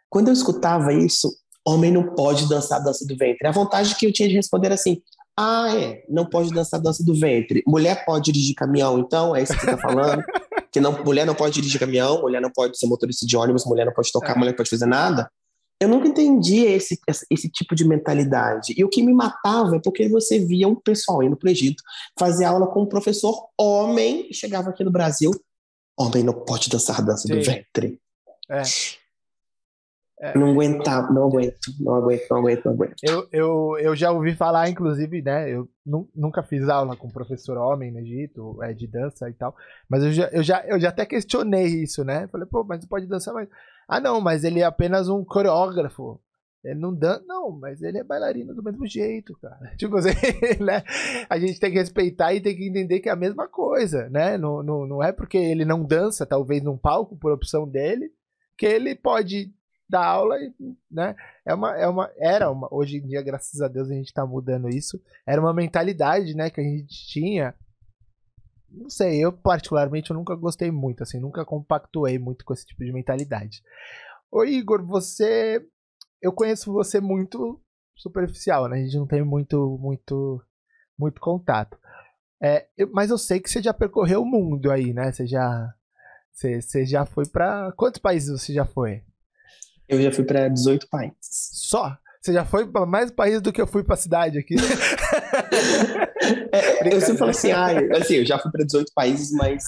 quando eu escutava isso, homem não pode dançar a dança do ventre. A vontade que eu tinha de responder assim: ah, é, não pode dançar a dança do ventre. Mulher pode dirigir caminhão, então? É isso que você tá falando? (laughs) que não, mulher não pode dirigir caminhão, mulher não pode ser motorista de ônibus, mulher não pode tocar, é. mulher não pode fazer nada eu nunca entendi esse, esse tipo de mentalidade. E o que me matava é porque você via um pessoal indo para o Egito fazer aula com um professor homem e chegava aqui no Brasil, homem não pode dançar a dança Sim. do ventre. É. É. Não aguentava, não aguento, não aguento, não aguento, não aguento. Eu, eu, eu já ouvi falar, inclusive, né? Eu nunca fiz aula com professor homem no Egito, é, de dança e tal, mas eu já, eu, já, eu já até questionei isso, né? Falei, pô, mas pode dançar, mas ah, não, mas ele é apenas um coreógrafo. Ele não dança. Não, mas ele é bailarino do mesmo jeito, cara. (laughs) Tipo assim, (laughs) né? A gente tem que respeitar e tem que entender que é a mesma coisa, né? Não, não, não é porque ele não dança, talvez num palco, por opção dele, que ele pode dar aula, né? É uma, é uma, era uma, hoje em dia, graças a Deus, a gente tá mudando isso. Era uma mentalidade, né, que a gente tinha não sei, eu particularmente eu nunca gostei muito, assim, nunca compactuei muito com esse tipo de mentalidade. Ô Igor, você. Eu conheço você muito superficial, né? A gente não tem muito, muito, muito contato. É, eu, mas eu sei que você já percorreu o mundo aí, né? Você já, você, você já foi para quantos países você já foi? Eu já fui para 18 países. Só? Você já foi para mais países do que eu fui para a cidade aqui? (laughs) é, eu sempre falo assim, ah, assim, eu já fui para 18 países, mas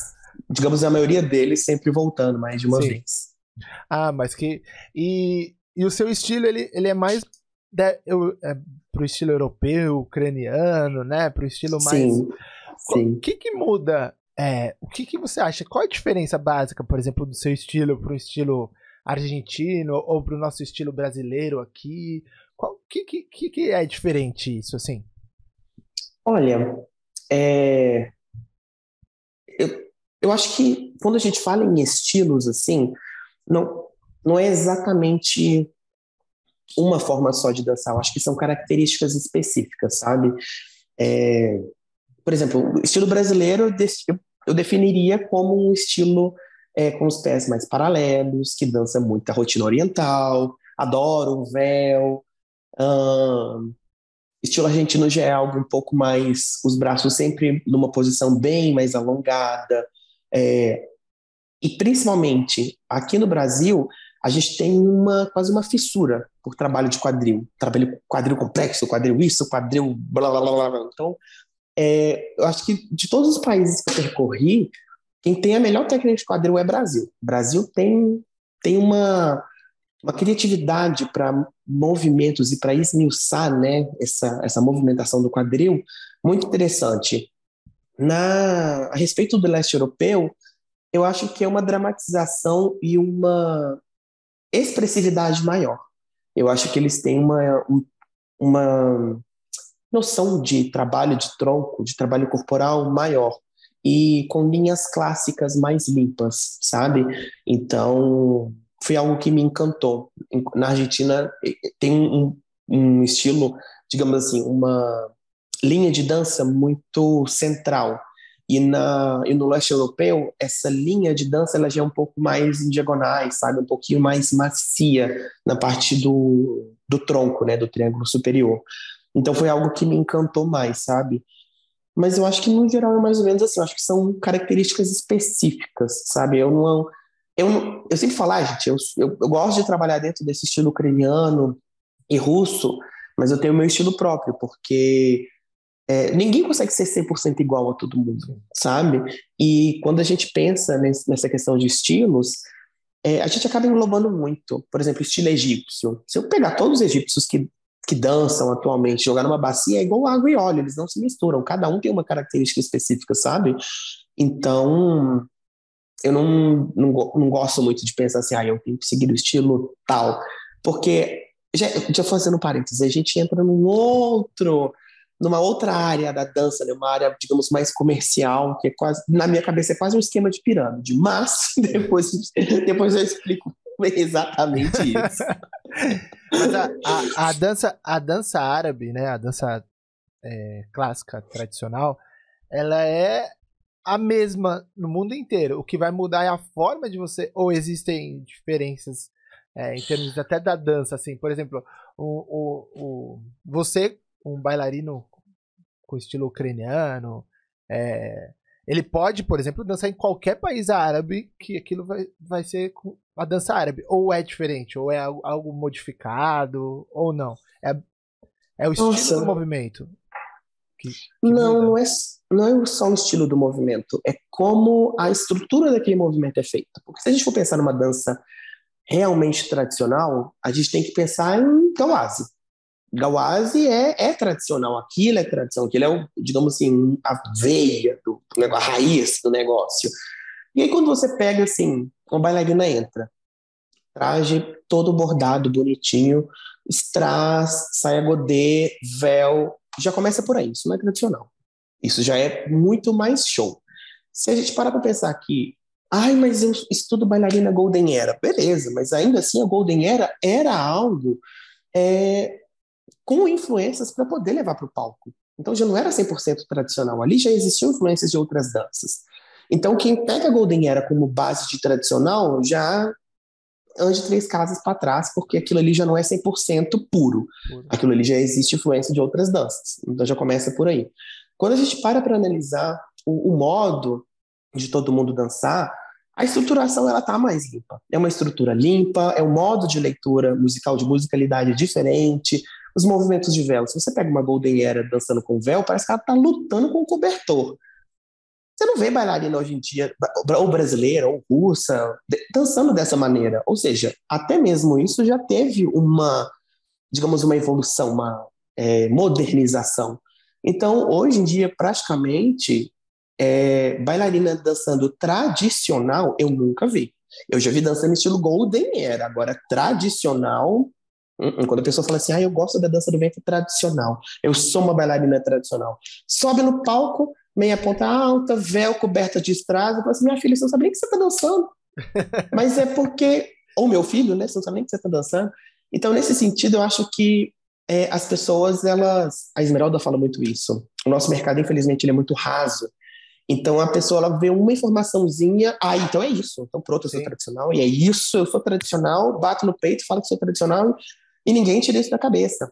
digamos a maioria deles sempre voltando mais de uma Sim. vez. Ah, mas que e, e o seu estilo ele, ele é mais de, eu, é, pro estilo europeu, ucraniano, né? Pro estilo mais. Sim. Sim. O que que muda? É, o que que você acha? Qual a diferença básica, por exemplo, do seu estilo pro estilo argentino ou pro nosso estilo brasileiro aqui? O que, que, que é diferente isso, assim? Olha, é... eu, eu acho que quando a gente fala em estilos, assim, não, não é exatamente uma forma só de dançar, eu acho que são características específicas, sabe? É... Por exemplo, o estilo brasileiro eu, definiria como um estilo é, com os pés mais paralelos, que dança muito a rotina oriental, adoro o véu, Uh, estilo argentino já é algo um pouco mais, os braços sempre numa posição bem mais alongada. É, e principalmente aqui no Brasil, a gente tem uma quase uma fissura por trabalho de quadril, trabalho quadril complexo, quadril isso, quadril blá blá blá. blá. Então, é, eu acho que de todos os países que eu percorri, quem tem a melhor técnica de quadril é Brasil. O Brasil tem tem uma uma criatividade para movimentos e para esmiuçar, né, essa essa movimentação do quadril muito interessante. Na a respeito do leste europeu, eu acho que é uma dramatização e uma expressividade maior. Eu acho que eles têm uma, uma noção de trabalho de tronco, de trabalho corporal maior e com linhas clássicas mais limpas, sabe? Então, foi algo que me encantou. Na Argentina tem um, um estilo, digamos assim, uma linha de dança muito central e, na, e no leste europeu, essa linha de dança ela já é um pouco mais em diagonais, sabe? Um pouquinho mais macia na parte do, do tronco, né? Do triângulo superior. Então foi algo que me encantou mais, sabe? Mas eu acho que no geral é mais ou menos assim. Eu acho que são características específicas, sabe? Eu não. Eu, eu sempre falo, ah, gente, eu, eu, eu gosto de trabalhar dentro desse estilo ucraniano e russo, mas eu tenho meu estilo próprio, porque é, ninguém consegue ser 100% igual a todo mundo, sabe? E quando a gente pensa nesse, nessa questão de estilos, é, a gente acaba englobando muito. Por exemplo, estilo egípcio. Se eu pegar todos os egípcios que, que dançam atualmente, jogar numa bacia, é igual água e óleo, eles não se misturam. Cada um tem uma característica específica, sabe? Então, eu não, não, não gosto muito de pensar assim, ah, eu tenho que seguir o estilo tal. Porque, já, já fazendo parênteses, a gente entra num outro numa outra área da dança, né, uma área, digamos, mais comercial, que é quase, na minha cabeça, é quase um esquema de pirâmide. Mas (laughs) depois, depois eu explico exatamente isso. (laughs) Mas a, a, a, dança, a dança árabe, né, a dança é, clássica, tradicional, ela é a mesma no mundo inteiro. O que vai mudar é a forma de você, ou existem diferenças é, em termos até da dança, assim, por exemplo, o, o, o, você um bailarino com estilo ucraniano. É, ele pode, por exemplo, dançar em qualquer país árabe que aquilo vai, vai ser a dança árabe. Ou é diferente, ou é algo, algo modificado, ou não. É, é o estilo Nossa. do movimento. Que, que não, não é, não é só o estilo do movimento, é como a estrutura daquele movimento é feita. Porque se a gente for pensar numa dança realmente tradicional, a gente tem que pensar em Gawase. Gauase é, é tradicional, aquilo é tradição, aquilo é, o, digamos assim, a veia, do, do negócio, a raiz do negócio. E aí quando você pega, assim, uma bailarina entra, traje todo bordado, bonitinho, strass, saia godê, véu, já começa por aí, isso não é tradicional. Isso já é muito mais show. Se a gente parar para pensar que, ai, mas eu estudo bailarina Golden Era, beleza, mas ainda assim a Golden Era era algo é, com influências para poder levar para o palco. Então já não era 100% tradicional, ali já existiam influências de outras danças. Então quem pega a Golden Era como base de tradicional já ande três casas para trás, porque aquilo ali já não é 100% puro. Aquilo ali já existe influência de outras danças. Então já começa por aí. Quando a gente para para analisar o, o, modo de todo mundo dançar, a estruturação ela tá mais limpa. É uma estrutura limpa, é um modo de leitura musical de musicalidade diferente, os movimentos de véu. Se você pega uma Golden Era dançando com véu, parece que ela está lutando com o cobertor. Você não vê bailarina hoje em dia, ou brasileira, ou russa, dançando dessa maneira. Ou seja, até mesmo isso já teve uma, digamos, uma evolução, uma é, modernização. Então, hoje em dia, praticamente, é, bailarina dançando tradicional, eu nunca vi. Eu já vi dançando estilo Golden Era, agora tradicional, quando a pessoa fala assim, ah, eu gosto da dança do ventre tradicional, eu sou uma bailarina tradicional. Sobe no palco, meia ponta alta, véu coberta de estrada, fala assim, minha filha, você não sabe nem que você está dançando. (laughs) Mas é porque, ou meu filho, né, você não sabe nem que você está dançando. Então, nesse sentido, eu acho que é, as pessoas, elas, a Esmeralda fala muito isso. O nosso mercado, infelizmente, ele é muito raso. Então a pessoa ela vê uma informaçãozinha, ah, então é isso. Então pronto, eu sou Sim. tradicional e é isso, eu sou tradicional, bato no peito, falo que sou tradicional e ninguém tira isso da cabeça.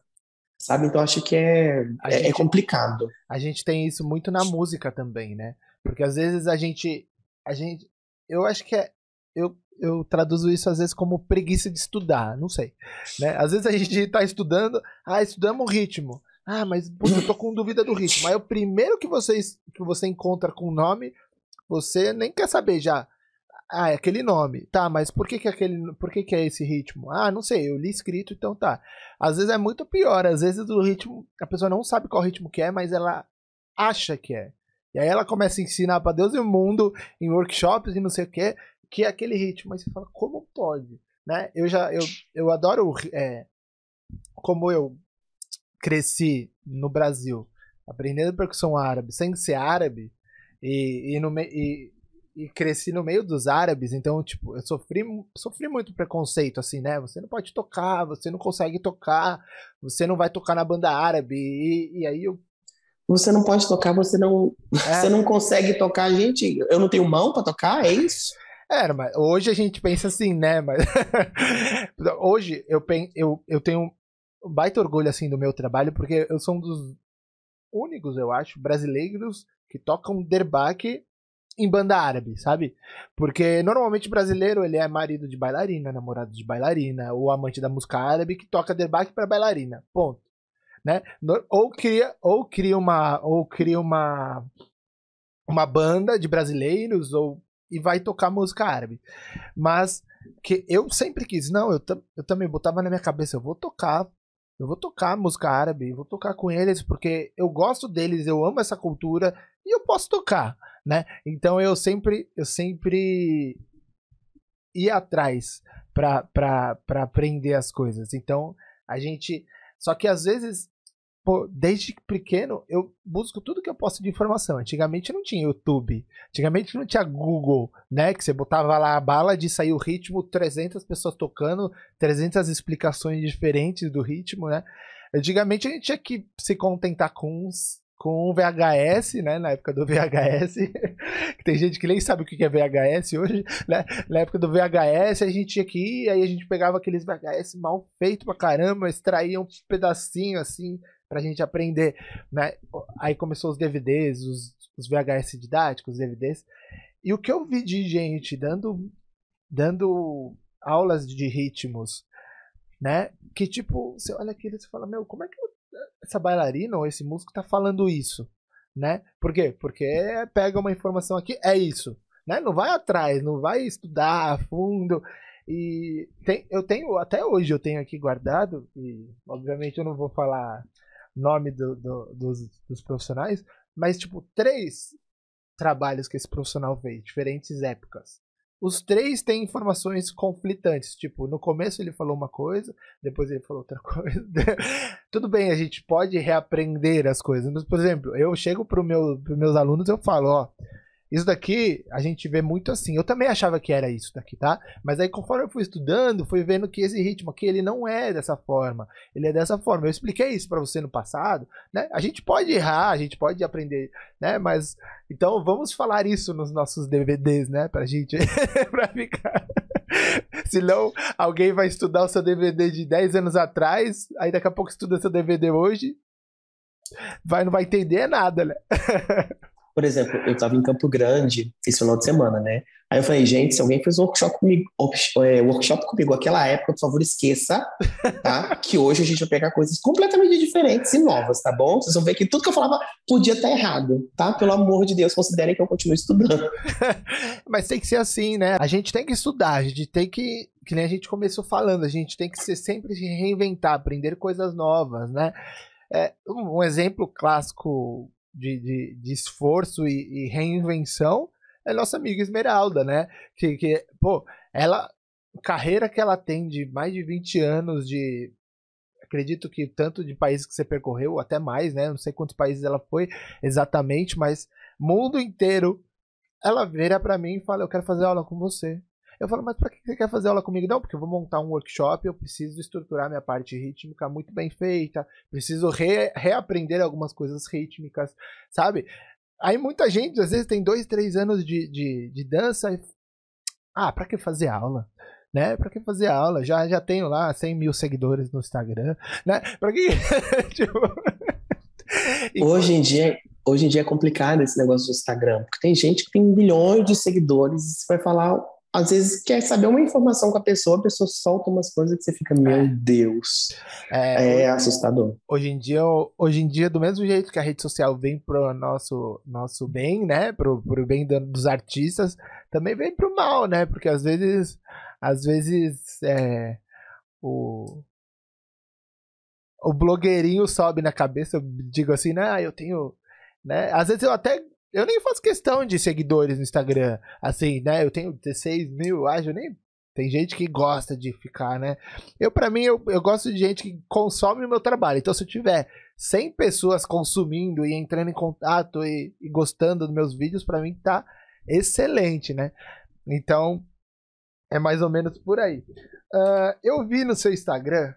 Sabe? Então acho que é, é, é gente- complicado. A gente tem isso muito na música também, né? Porque às vezes a gente. A gente. Eu acho que é. Eu, eu traduzo isso às vezes como preguiça de estudar, não sei. Né? Às vezes a gente tá estudando, ah, estudamos o ritmo. Ah, mas eu tô com dúvida do ritmo. Aí o primeiro que você, que você encontra com o nome, você nem quer saber já. Ah, é aquele nome. Tá, mas por que que aquele, por que que é esse ritmo? Ah, não sei, eu li escrito, então tá. Às vezes é muito pior, às vezes o ritmo, a pessoa não sabe qual ritmo que é, mas ela acha que é. E aí ela começa a ensinar pra Deus e o mundo em workshops e não sei o que, que é aquele ritmo. Mas você fala, como pode? Né? Eu já, eu, eu adoro, é, como eu cresci no Brasil, aprendendo percussão árabe, sem ser árabe, e, e, no, e, e cresci no meio dos árabes, então, tipo, eu sofri, sofri muito preconceito, assim, né? Você não pode tocar, você não consegue tocar, você não vai tocar na banda árabe, e, e aí eu... Você não pode tocar, você não, É, você não consegue tocar, gente. Eu não tenho mão pra tocar, é isso? Era, mas hoje a gente pensa assim, né? Mas (laughs) hoje eu, pen- eu, eu tenho um baita orgulho assim do meu trabalho, porque eu sou um dos únicos, eu acho, brasileiros que tocam derbaque em banda árabe, sabe? Porque normalmente brasileiro ele é marido de bailarina, namorado de bailarina, ou amante da música árabe que toca derbaque para bailarina. Ponto. Né? Ou cria, ou cria uma, ou cria uma uma banda de brasileiros ou e vai tocar música árabe. Mas que eu sempre quis, não, eu, eu também botava na minha cabeça, eu vou tocar, eu vou tocar música árabe, vou tocar com eles porque eu gosto deles, eu amo essa cultura e eu posso tocar, né? Então eu sempre, eu sempre ia atrás pra aprender as coisas. Então a gente, só que às vezes Pô, desde pequeno eu busco tudo que eu posso de informação. Antigamente não tinha YouTube. Antigamente não tinha Google, né? Que você botava lá a bala de sair o ritmo, 300 pessoas tocando, 300 explicações diferentes do ritmo, né? Antigamente a gente tinha que se contentar com uns com VHS, né, na época do VHS, (laughs) tem gente que nem sabe o que é VHS hoje, né, na época do VHS a gente tinha que ir, aí a gente pegava aqueles VHS mal feito pra caramba, extraía um pedacinho assim, pra gente aprender, né? Aí começou os DVDs, os, os VHS didáticos, os DVDs. E o que eu vi de gente dando dando aulas de ritmos, né? Que tipo, você olha aquilo e fala, meu, como é que essa bailarina ou esse músico tá falando isso, né? Por quê? Porque pega uma informação aqui, é isso, né? Não vai atrás, não vai estudar a fundo. E tem, eu tenho, até hoje eu tenho aqui guardado, e obviamente eu não vou falar nome do, do, dos, dos profissionais, mas tipo, três trabalhos que esse profissional fez, diferentes épocas. Os três têm informações conflitantes. Tipo, no começo ele falou uma coisa, depois ele falou outra (laughs) coisa. Tudo bem, a gente pode reaprender as coisas. Mas, por exemplo, eu chego para meu, os meus alunos e eu falo, ó, isso daqui a gente vê muito assim. Eu também achava que era isso daqui, tá? Mas aí conforme eu fui estudando, fui vendo que esse ritmo aqui ele não é dessa forma. Ele é dessa forma. Eu expliquei isso para você no passado, né? A gente pode errar, a gente pode aprender, né? Mas então vamos falar isso nos nossos DVDs, né? Pra gente (laughs) pra ficar Senão alguém vai estudar o seu DVD de 10 anos atrás, aí daqui a pouco estuda seu DVD hoje, vai não vai entender nada, né? (laughs) Por exemplo, eu estava em Campo Grande esse final de semana, né? Aí eu falei, gente, se alguém fez um workshop comigo, é, workshop comigo naquela época, por favor, esqueça, tá? Que hoje a gente vai pegar coisas completamente diferentes e novas, tá bom? Vocês vão ver que tudo que eu falava podia estar errado, tá? Pelo amor de Deus, considerem que eu continuo estudando. (laughs) Mas tem que ser assim, né? A gente tem que estudar, a gente tem que, que nem a gente começou falando, a gente tem que ser, sempre se reinventar, aprender coisas novas, né? É, um, um exemplo clássico de, de, de esforço e, e, reinvenção é nossa amiga Esmeralda, né? Que, que, pô, ela, carreira que ela tem de mais de 20 anos de. Acredito que tanto de países que você percorreu, até mais, né? Não sei quantos países ela foi exatamente, mas mundo inteiro. Ela vira para mim e fala: Eu quero fazer aula com você. Eu falo, mas pra que você quer fazer aula comigo? Não, porque eu vou montar um workshop, eu preciso estruturar minha parte rítmica muito bem feita, preciso re reaprender algumas coisas rítmicas, sabe? Aí muita gente, às vezes, tem dois, três anos de, de, de dança e. Ah, pra que fazer aula? né? Pra que fazer aula? Já, já tenho lá 100 mil seguidores no Instagram, né? Pra que. (laughs) tipo... (laughs) Hoje em dia, hoje em dia é complicado esse negócio do Instagram, porque tem gente que tem milhões de seguidores e você vai falar, às vezes quer saber uma informação com a pessoa, a pessoa solta umas coisas que você fica, meu é. Deus, é, é assustador. Hoje em dia, hoje em dia, do mesmo jeito que a rede social vem pro nosso nosso bem, né, pro, pro bem dos artistas, também vem pro mal, né, porque às vezes, às vezes, é, o o blogueirinho sobe na cabeça, eu digo assim, né, eu tenho né? Às vezes eu até. Eu nem faço questão de seguidores no Instagram. Assim, né? Eu tenho 16 mil, acho, nem. Tem gente que gosta de ficar, né? Eu, para mim, eu, eu gosto de gente que consome o meu trabalho. Então, se eu tiver 100 pessoas consumindo e entrando em contato e, e gostando dos meus vídeos, para mim tá excelente, né? Então, é mais ou menos por aí. Uh, eu vi no seu Instagram,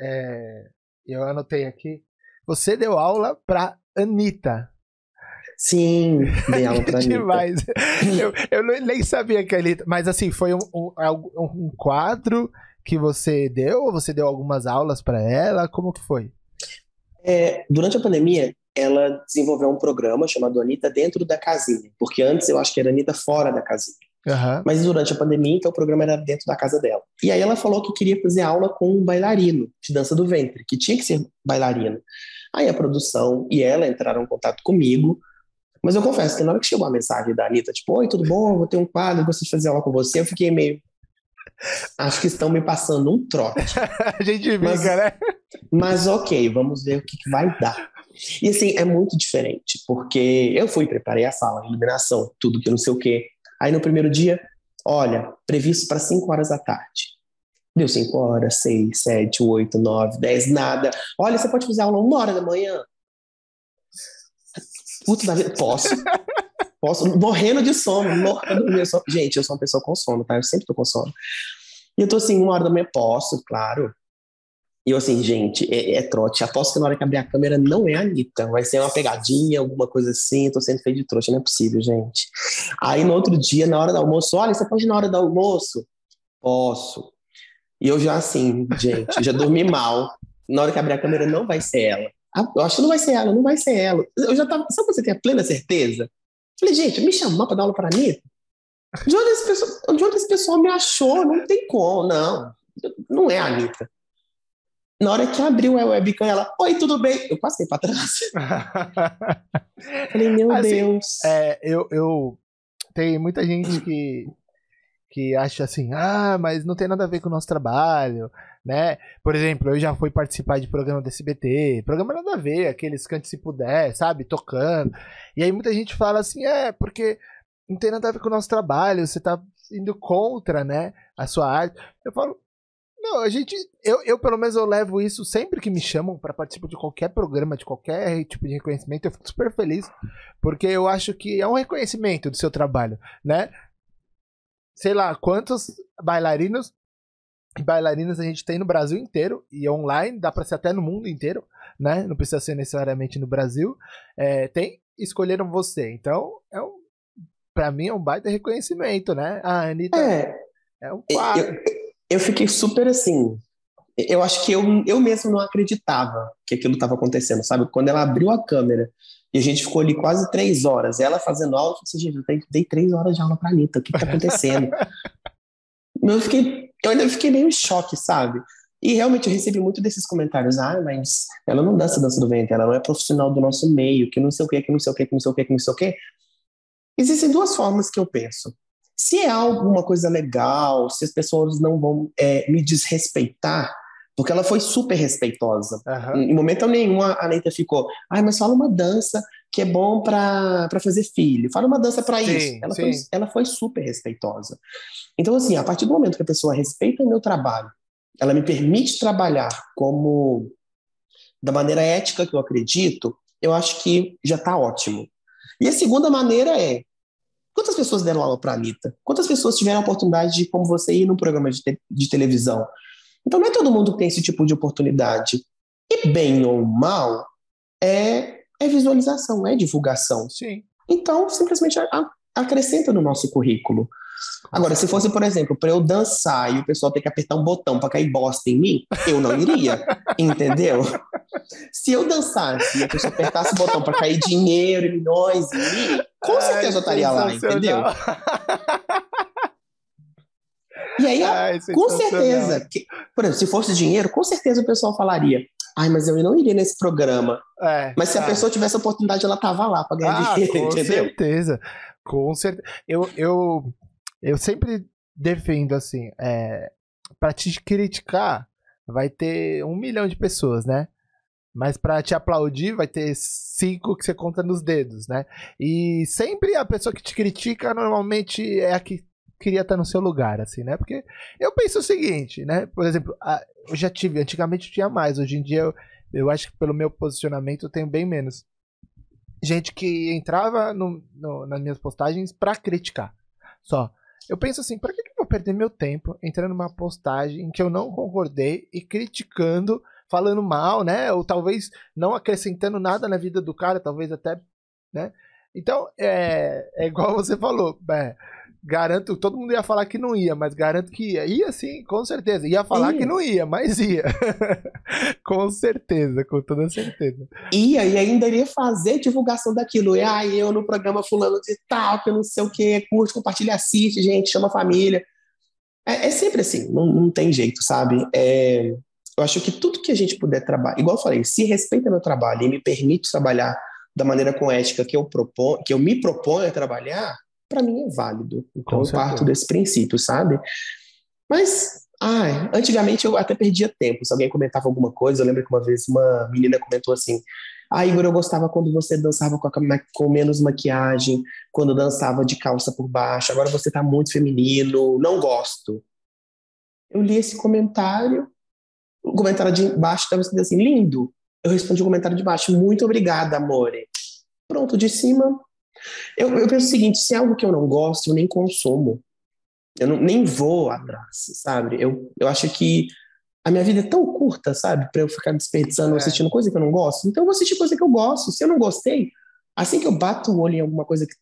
é, eu anotei aqui, você deu aula para Anitta. Sim, (laughs) dei aula pra. Demais. eu, eu nem sabia que a Anitta... Mas assim, foi um, um, um quadro que você deu? Ou você deu algumas aulas para ela? Como que foi? É, durante a pandemia, ela desenvolveu um programa chamado Anitta dentro da casinha. Porque antes eu acho que era Anitta fora da casinha. Uhum. Mas durante a pandemia, então o programa era dentro da casa dela. E aí ela falou que queria fazer aula com um bailarino de dança do ventre, que tinha que ser bailarino. Aí a produção e ela entraram em contato comigo, mas eu confesso que na hora que chegou a mensagem da Anitta, tipo, oi, tudo bom? Vou ter um quadro, gostaria de fazer aula com você, eu fiquei meio. Acho que estão me passando um trote. (laughs) a gente fica, mas, né? Mas ok, vamos ver o que, que vai dar. E assim, é muito diferente, porque eu fui, preparei a sala, iluminação, tudo que não sei o quê. Aí no primeiro dia, olha, previsto para 5 horas da tarde. Deu 5 horas, 6, 7, 8, 9, 10, nada. Olha, você pode fazer aula uma hora da manhã. Puta da vida, posso. Posso, morrendo de sono, morrendo de sono. Gente, eu sou uma pessoa com sono, tá? Eu sempre tô com sono. E eu tô assim, uma hora da manhã, posso, claro. E eu assim, gente, é, é, trote. Aposto que na hora que abrir a câmera não é a Anitta. Vai ser uma pegadinha, alguma coisa assim. Eu tô sendo feito de trouxa, não é possível, gente. Aí no outro dia, na hora do almoço, olha, você pode ir na hora do almoço? Posso. E eu já assim, gente, já dormi mal. Na hora que abrir a câmera, não vai ser ela. Ah, eu acho que não vai ser ela, não vai ser ela. Eu já tava. Sabe quando você tem a plena certeza? Falei, gente, me chamar pra dar aula pra Anitta? De onde esse pessoal, de onde esse pessoal me achou? Não tem como, não. Não é a Anitta. Na hora que abriu a webcam, ela, oi, tudo bem? Eu passei pra trás. (laughs) Falei, meu assim, Deus. É, eu, eu. Tem muita gente que que acha assim, ah, mas não tem nada a ver com o nosso trabalho, né? Por exemplo, eu já fui participar de programa do SBT, programa nada a ver, aqueles cante se puder, sabe, tocando. E aí muita gente fala assim, é, porque não tem nada a ver com o nosso trabalho, você tá indo contra, né, a sua arte. Eu falo, não, a gente, eu, eu pelo menos eu levo isso sempre que me chamam para participar de qualquer programa, de qualquer tipo de reconhecimento, eu fico super feliz, porque eu acho que é um reconhecimento do seu trabalho, né? sei lá, quantos bailarinos e bailarinas a gente tem no Brasil inteiro e online, dá para ser até no mundo inteiro, né? Não precisa ser necessariamente no Brasil. É, tem, escolheram você. Então, é um, para mim é um baita reconhecimento, né? A Anitta é, é um quadro. Eu, eu fiquei super assim. Eu acho que eu, eu mesmo não acreditava que aquilo estava acontecendo, sabe? Quando ela abriu a câmera e a gente ficou ali quase três horas. Ela fazendo aula, eu falei assim, gente, eu dei três horas de aula pra Anitta, o que, que tá (laughs) acontecendo? Eu, fiquei, eu ainda fiquei meio em choque, sabe? E realmente eu recebi muito desses comentários. Ah, mas ela não dança dança do ventre, ela não é profissional do nosso meio, que não sei o que, que não sei o que, que não sei o que, que não sei o que. Existem duas formas que eu penso. Se é alguma coisa legal, se as pessoas não vão é, me desrespeitar, porque ela foi super respeitosa. Uhum. Em momento nenhum a Anitta ficou, ai, mas fala uma dança que é bom para fazer filho, fala uma dança para isso. Ela foi, ela foi super respeitosa. Então, assim, a partir do momento que a pessoa respeita o meu trabalho, ela me permite trabalhar como da maneira ética que eu acredito, eu acho que já está ótimo. E a segunda maneira é quantas pessoas deram aula para a Anitta? Quantas pessoas tiveram a oportunidade de, como você, ir num programa de, te de televisão? Então não é todo mundo que tem esse tipo de oportunidade. E bem ou mal, é, é visualização, é divulgação. Sim. Então, simplesmente a, a, acrescenta no nosso currículo. Agora, se fosse, por exemplo, para eu dançar e o pessoal ter que apertar um botão para cair bosta em mim, eu não iria, (laughs) entendeu? Se eu dançasse e a pessoa apertasse o botão para cair dinheiro e milhões em mim, com certeza Ai, eu estaria lá, entendeu? E aí, Ai, com certeza, que, por exemplo, se fosse dinheiro, com certeza o pessoal falaria: Ai, mas eu não iria nesse programa. É, mas se a pessoa tivesse a oportunidade, ela tava lá para ganhar ah, dinheiro, com entendeu? certeza. Com certeza. Eu, eu, eu sempre defendo assim, é, para te criticar, vai ter um milhão de pessoas, né? Mas para te aplaudir, vai ter cinco que você conta nos dedos, né? E sempre a pessoa que te critica, normalmente é a que queria estar no seu lugar, assim, né? Porque eu penso o seguinte, né? Por exemplo, eu já tive, antigamente eu tinha mais, hoje em dia eu, eu acho que pelo meu posicionamento eu tenho bem menos. Gente que entrava no, no, nas minhas postagens para criticar. Só. Eu penso assim, para que, que eu vou perder meu tempo entrando numa postagem que eu não concordei e criticando, falando mal, né? Ou talvez não acrescentando nada na vida do cara, talvez até, né? Então, é, é igual você falou, é, Garanto, todo mundo ia falar que não ia, mas garanto que ia. Ia sim, com certeza. Ia falar ia. que não ia, mas ia. (laughs) com certeza, com toda certeza. Ia, e ainda iria fazer divulgação daquilo. E aí, eu no programa fulano de tal, que não sei o que, curte, compartilha, assiste, gente, chama a família. É, é sempre assim, não, não tem jeito, sabe? É, eu acho que tudo que a gente puder trabalhar, igual eu falei, se respeita meu trabalho e me permite trabalhar da maneira com ética que eu proponho, que eu me proponho a trabalhar, para mim é válido. Então Com eu certeza. parto desse princípio, sabe? Mas, ai, antigamente eu até perdia tempo. Se alguém comentava alguma coisa, eu lembro que uma vez uma menina comentou assim: Ah, Igor, eu gostava quando você dançava com, a, com menos maquiagem, quando dançava de calça por baixo, agora você tá muito feminino, não gosto. Eu li esse comentário, o comentário de baixo estava escrito assim: lindo. Eu respondi o comentário de baixo: muito obrigada, amore. Pronto, de cima eu, eu penso o seguinte: se é algo que eu não gosto, eu nem consumo. Eu não, nem vou atrás, sabe? Eu, eu acho que a minha vida é tão curta, sabe? Pra eu ficar desperdiçando, é. assistindo coisa que eu não gosto. Então eu vou assistir coisa que eu gosto. Se eu não gostei, assim que eu bato o olho em alguma coisa que.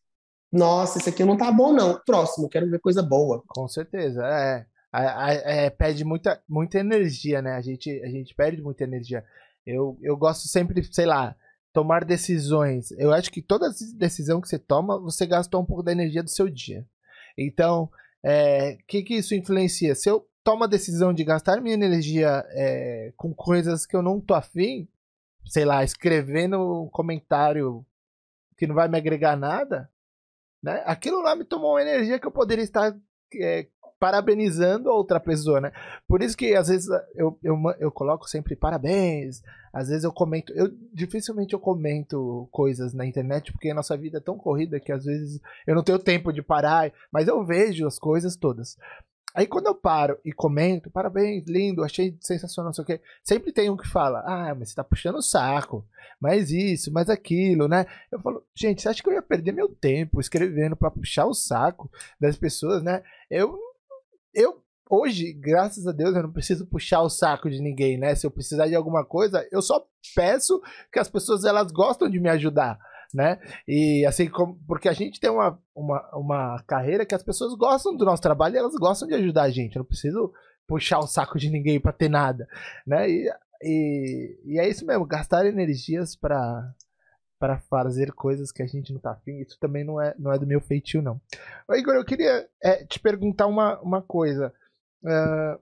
Nossa, isso aqui não tá bom, não. Próximo, quero ver coisa boa. Com certeza, é. É, é, pede muita, muita energia, né? A gente, a gente perde muita energia. Eu, eu gosto sempre, sei lá, tomar decisões. Eu acho que toda decisão que você toma, você gastou um pouco da energia do seu dia. Então, o é, que, que isso influencia? Se eu tomo a decisão de gastar minha energia é, com coisas que eu não tô afim, sei lá, escrevendo um comentário que não vai me agregar nada, né? Aquilo lá me tomou uma energia que eu poderia estar é, parabenizando outra pessoa, né? Por isso que às vezes eu, eu, eu coloco sempre parabéns, às vezes eu comento, eu dificilmente eu comento coisas na internet porque a nossa vida é tão corrida que às vezes eu não tenho tempo de parar, mas eu vejo as coisas todas. Aí quando eu paro e comento, parabéns, lindo, achei sensacional, não sei o quê, sempre tem um que fala, ah, mas você tá puxando o saco, mais isso, mais aquilo, né? Eu falo, gente, você acha que eu ia perder meu tempo escrevendo para puxar o saco das pessoas, né? Eu eu hoje, graças a Deus, eu não preciso puxar o saco de ninguém, né? Se eu precisar de alguma coisa, eu só peço que as pessoas elas gostam de me ajudar, né? E assim como porque a gente tem uma, uma, uma carreira que as pessoas gostam do nosso trabalho e elas gostam de ajudar a gente. Eu não preciso puxar o saco de ninguém para ter nada, né? E, e, e é isso mesmo, gastar energias para para fazer coisas que a gente não tá afim, isso também não é, não é do meu feitio, não. Ô, Igor, eu queria é, te perguntar uma, uma coisa. Uh,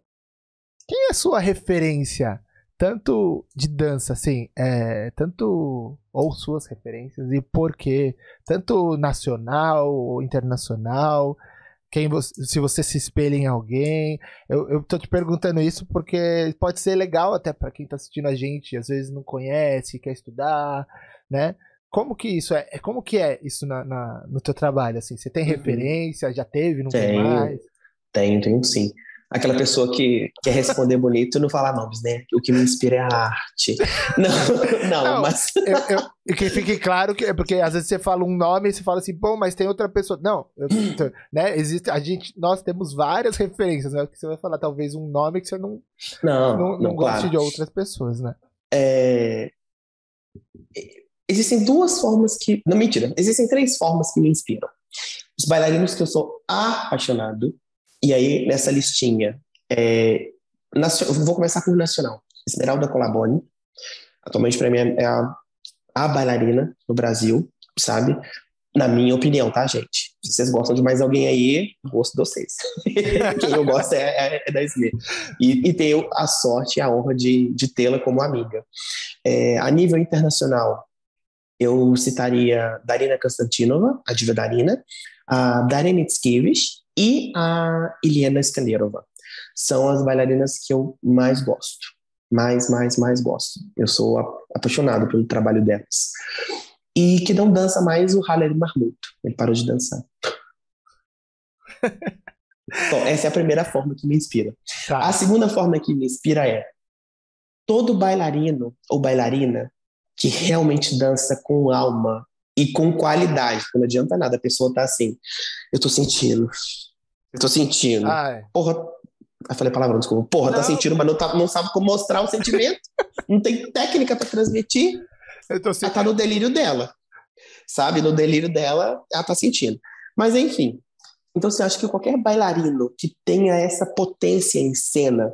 quem é a sua referência, tanto de dança, assim, é, tanto, ou suas referências, e por quê? Tanto nacional ou internacional, quem você, se você se espelha em alguém. Eu, eu tô te perguntando isso porque pode ser legal até para quem tá assistindo a gente, às vezes não conhece, quer estudar, né? Como que isso é? é como que é isso na, na no teu trabalho? Assim, você tem uhum. referência? Já teve? Não tem mais? Tenho, tenho sim. Aquela pessoa que quer responder bonito e não falar nomes, né? O que me inspira é a arte. (laughs) Não, não, não mas. Eu, eu, que fique claro que é porque às vezes você fala um nome e você fala assim, bom, mas tem outra pessoa. Não, eu, né? Existe, a gente, nós temos várias referências, né? Que você vai falar talvez um nome que você não, não, não, não, não goste claro. de outras pessoas, né? É existem duas formas que. Não, mentira. Existem três formas que me inspiram. Os bailarinos que eu sou apaixonado, e aí nessa listinha, é, vou começar por nacional. Esmeralda Colaboni, atualmente para mim é a, a bailarina no Brasil, sabe? Na minha opinião, tá, gente? Se vocês gostam de mais alguém aí, gosto de vocês. (laughs) Quem eu gosto é, é, é da Esme. E, e, tenho a sorte e a honra de, de tê-la como amiga. É, a nível internacional, eu citaria Darina Konstantinova, a diva Darina, a Darina Itskevich e a Iliana Skanderova. São as bailarinas que eu mais gosto. Mais, mais, mais gosto. Eu sou apaixonado pelo trabalho delas. E que não dança mais o Haller Marmut. Ele parou de dançar. (laughs) Bom, essa é a primeira forma que me inspira. Tá. A segunda forma que me inspira é todo bailarino ou bailarina que realmente dança com alma e com qualidade. Não adianta nada, a pessoa tá assim, eu tô sentindo, eu tô sentindo. Ai. Porra, eu falei palavrão, desculpa. Porra, tá não. tá sentindo, mas não, tá, não sabe como mostrar o sentimento, não tem técnica para transmitir. Eu tô sentindo. Ela tá no delírio dela, sabe? No delírio dela, ela tá sentindo. Mas enfim, então você acha que qualquer bailarino que tenha essa potência em cena,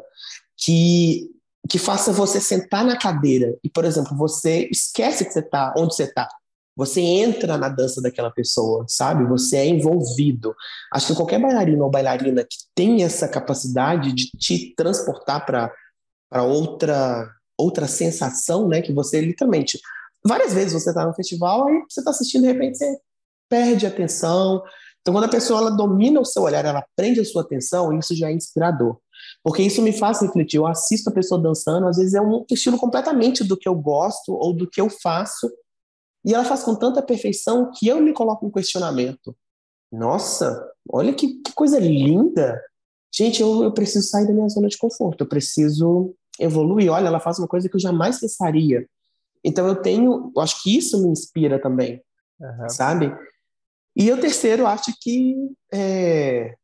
que que faça você sentar na cadeira e, por exemplo, você esquece que você está onde você está. Você entra na dança daquela pessoa, sabe? Você é envolvido. Acho que qualquer bailarino ou bailarina que tem essa capacidade de te transportar para outra outra sensação, né? Que você literalmente várias vezes você está no festival aí você está assistindo de repente você perde a atenção. Então quando a pessoa ela domina o seu olhar, ela prende a sua atenção, isso já é inspirador. Porque isso me faz refletir. Eu assisto a pessoa dançando, às vezes é um estilo completamente do que eu gosto ou do que eu faço, e ela faz com tanta perfeição que eu me coloco um questionamento. Nossa, olha que, que coisa linda! Gente, eu, eu preciso sair da minha zona de conforto, eu preciso evoluir. Olha, ela faz uma coisa que eu jamais pensaria. Então eu tenho, eu acho que isso me inspira também, uhum. sabe? E o terceiro, acho que é,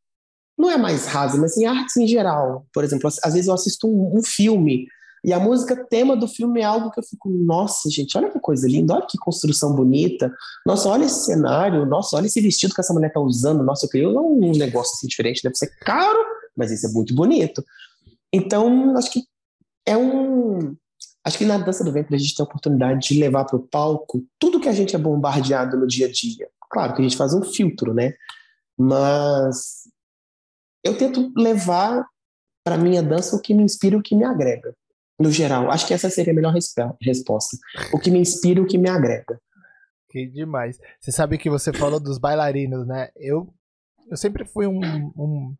não é mais raso, mas em artes em geral. Por exemplo, às vezes eu assisto um, um, filme e a música tema do filme é algo que eu fico, nossa, gente, olha que coisa linda, olha que construção bonita. Nossa, olha esse cenário, nossa, olha esse vestido que essa mulher tá usando. Nossa, eu queria um negócio assim diferente, deve ser caro, mas isso é muito bonito. Então, acho que é um. Acho que na dança do ventre a gente tem a oportunidade de levar para o palco tudo que a gente é bombardeado no dia a dia. Claro que a gente faz um filtro, né? Mas eu tento levar para minha dança o que me inspira e o que me agrega. No geral, acho que essa seria a melhor resposta. O que me inspira e o que me agrega. Que demais. Você sabe que você falou dos bailarinos, né? Eu, eu sempre fui um, um,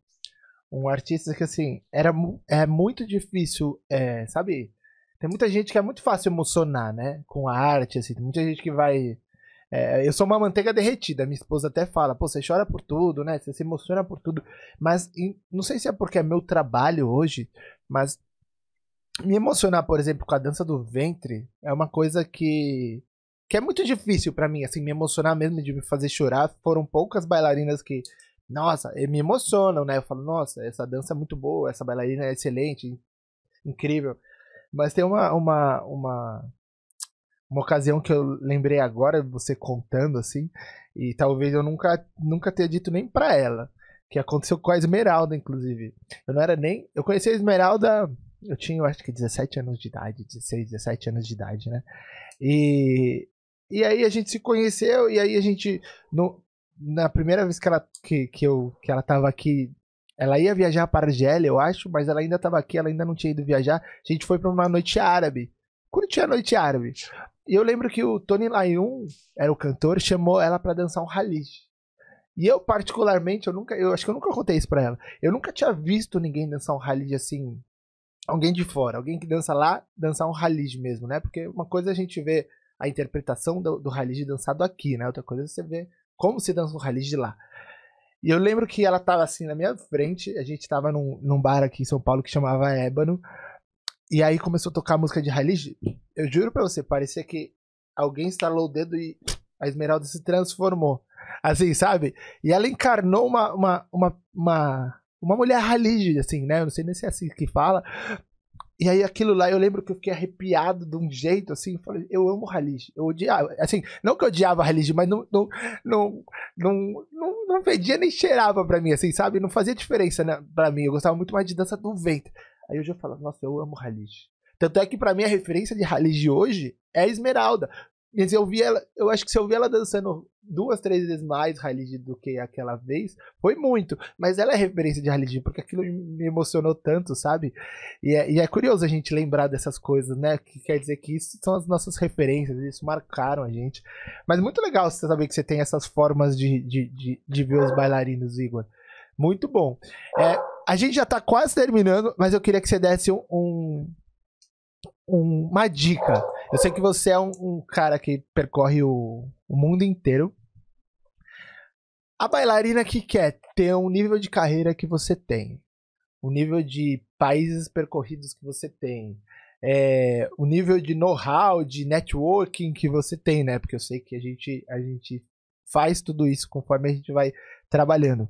um artista que, assim, era é muito difícil, é, sabe? Tem muita gente que é muito fácil emocionar, né? Com a arte, assim. Tem muita gente que vai é, eu sou uma manteiga derretida. Minha esposa até fala, pô, você chora por tudo, né? Você se emociona por tudo. Mas não sei se é porque é meu trabalho hoje, mas me emocionar, por exemplo, com a dança do ventre é uma coisa que que é muito difícil para mim, assim, me emocionar mesmo de me fazer chorar. Foram poucas bailarinas que, nossa, me emocionam, né? Eu falo, nossa, essa dança é muito boa, essa bailarina é excelente, incrível. Mas tem uma, uma, uma uma ocasião que eu lembrei agora, você contando assim, e talvez eu nunca, nunca tenha dito nem pra ela, que aconteceu com a Esmeralda, inclusive. Eu não era nem. Eu conheci a Esmeralda, eu tinha, eu acho que 17 anos de idade, 16, 17 anos de idade, né? E, e aí a gente se conheceu, e aí a gente. No, na primeira vez que ela, que, que, eu, que ela tava aqui ela ia viajar para Argélia, eu acho, mas ela ainda estava aqui, ela ainda não tinha ido viajar. A gente foi para uma noite árabe. Curti a noite árabe. E eu lembro que o Tony Layun, era o cantor, chamou ela para dançar um Halid. E eu, particularmente, eu nunca. Eu acho que eu nunca contei isso pra ela. Eu nunca tinha visto ninguém dançar um Halid assim. Alguém de fora, alguém que dança lá, dançar um Halid mesmo, né? Porque uma coisa é a gente vê a interpretação do, do dançado aqui, né? Outra coisa é você ver como se dança um Halid lá. E eu lembro que ela tava assim na minha frente, a gente tava num, num bar aqui em São Paulo que chamava Ébano. E aí começou a tocar a música de Hailey. Eu juro pra você, parecia que alguém instalou o dedo e a Esmeralda se transformou. Assim, sabe? E ela encarnou uma, uma, uma, uma, uma mulher Hailey, assim, né? Eu não sei nem se é assim que fala. e aí aquilo lá, eu lembro que eu fiquei arrepiado de um jeito, assim, eu falei, eu amo Halid. Eu odiava, assim, não que eu odiava Halid, mas não, não, não, não, não, não fedia nem cheirava pra mim, assim, sabe? Não fazia diferença né, pra mim. Eu gostava muito mais de dança do vento. Aí hoje eu falo, nossa, eu amo Halid. Tanto é que pra mim a referência de Halid hoje é a Esmeralda. Mas eu vi ela, eu acho que se eu vi ela dançando duas, três vezes mais Halid do que aquela vez, foi muito. Mas ela é referência de Halid, porque aquilo me emocionou tanto, sabe? E é, e é, curioso a gente lembrar dessas coisas, né? Que quer dizer que isso são as nossas referências, isso marcaram a gente. Mas muito legal você saber que você tem essas formas de, de, de, de ver os bailarinos, Igor. Muito bom. É, a gente já tá quase terminando, mas eu queria que você desse um, um uma dica. Eu sei que você é um, um cara que percorre o, o, mundo inteiro. A bailarina que quer ter um nível de carreira que você tem, o nível de países percorridos que você tem, é, o nível de know-how, de networking que você tem, né? Porque eu sei que a gente, a gente faz tudo isso conforme a gente vai trabalhando.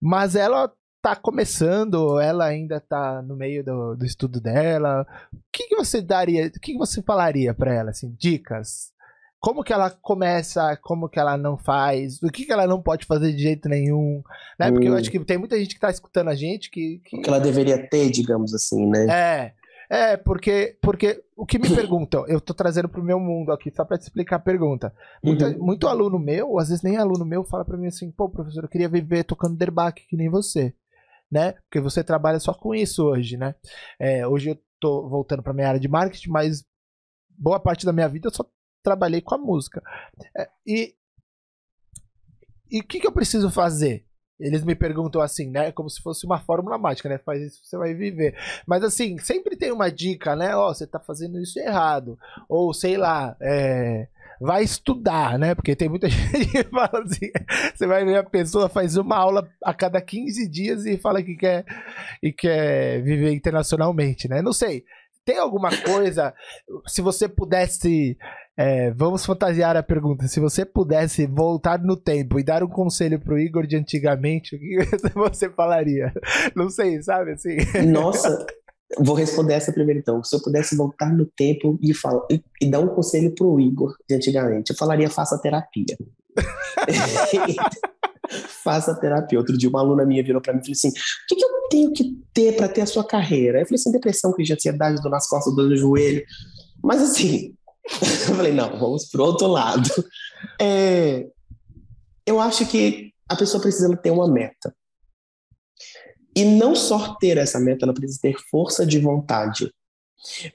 Mas ela tá começando, ela ainda tá no meio do, do estudo dela. O que, que você daria, o que, que você falaria para ela, assim, dicas? Como que ela começa, como que ela não faz, o que, que ela não pode fazer de jeito nenhum, né? Porque hum. eu acho que tem muita gente que tá escutando a gente que... que... O que ela deveria ter, digamos assim, né? É, é, porque, porque o que me perguntam, eu tô trazendo pro meu mundo aqui, só pra te explicar a pergunta. Muita, uhum. Muito aluno meu, às vezes nem aluno meu, fala pra mim assim, pô, professor, eu queria viver tocando derbaque que nem você né? Porque você trabalha só com isso hoje, né? É, hoje eu tô voltando para minha área de marketing, mas boa parte da minha vida eu só trabalhei com a música. É, e e o que, que eu preciso fazer? Eles me perguntam assim, né? Como se fosse uma fórmula mágica, né? Faz isso, você vai viver. Mas assim, sempre tem uma dica, né? Ó, oh, você tá fazendo isso errado. Ou sei lá, é, vai estudar, né? Porque tem muita (laughs) gente que fala assim, você vai ver a pessoa faz uma aula a cada 15 dias e fala que quer e quer viver internacionalmente, né? Não sei. Tem alguma coisa, se você pudesse é, vamos fantasiar a pergunta. Se você pudesse voltar no tempo e dar um conselho pro Igor de antigamente, o que (laughs) você falaria? Não sei, sabe assim? Nossa, Vou responder essa primeiro então. Se eu pudesse voltar no tempo e, falar, e, e dar um conselho pro Igor de antigamente, eu falaria faça terapia. (laughs) faça terapia. Outro dia uma aluna minha virou para mim e falou assim: o que, que eu tenho que ter para ter a sua carreira? Eu falei assim: depressão, crise de ansiedade, dor nas costas, dor no joelho. Mas assim, (laughs) eu falei: não, vamos pro outro lado. É, eu acho que a pessoa precisa ter uma meta. E não só ter essa meta, ela precisa ter força de vontade.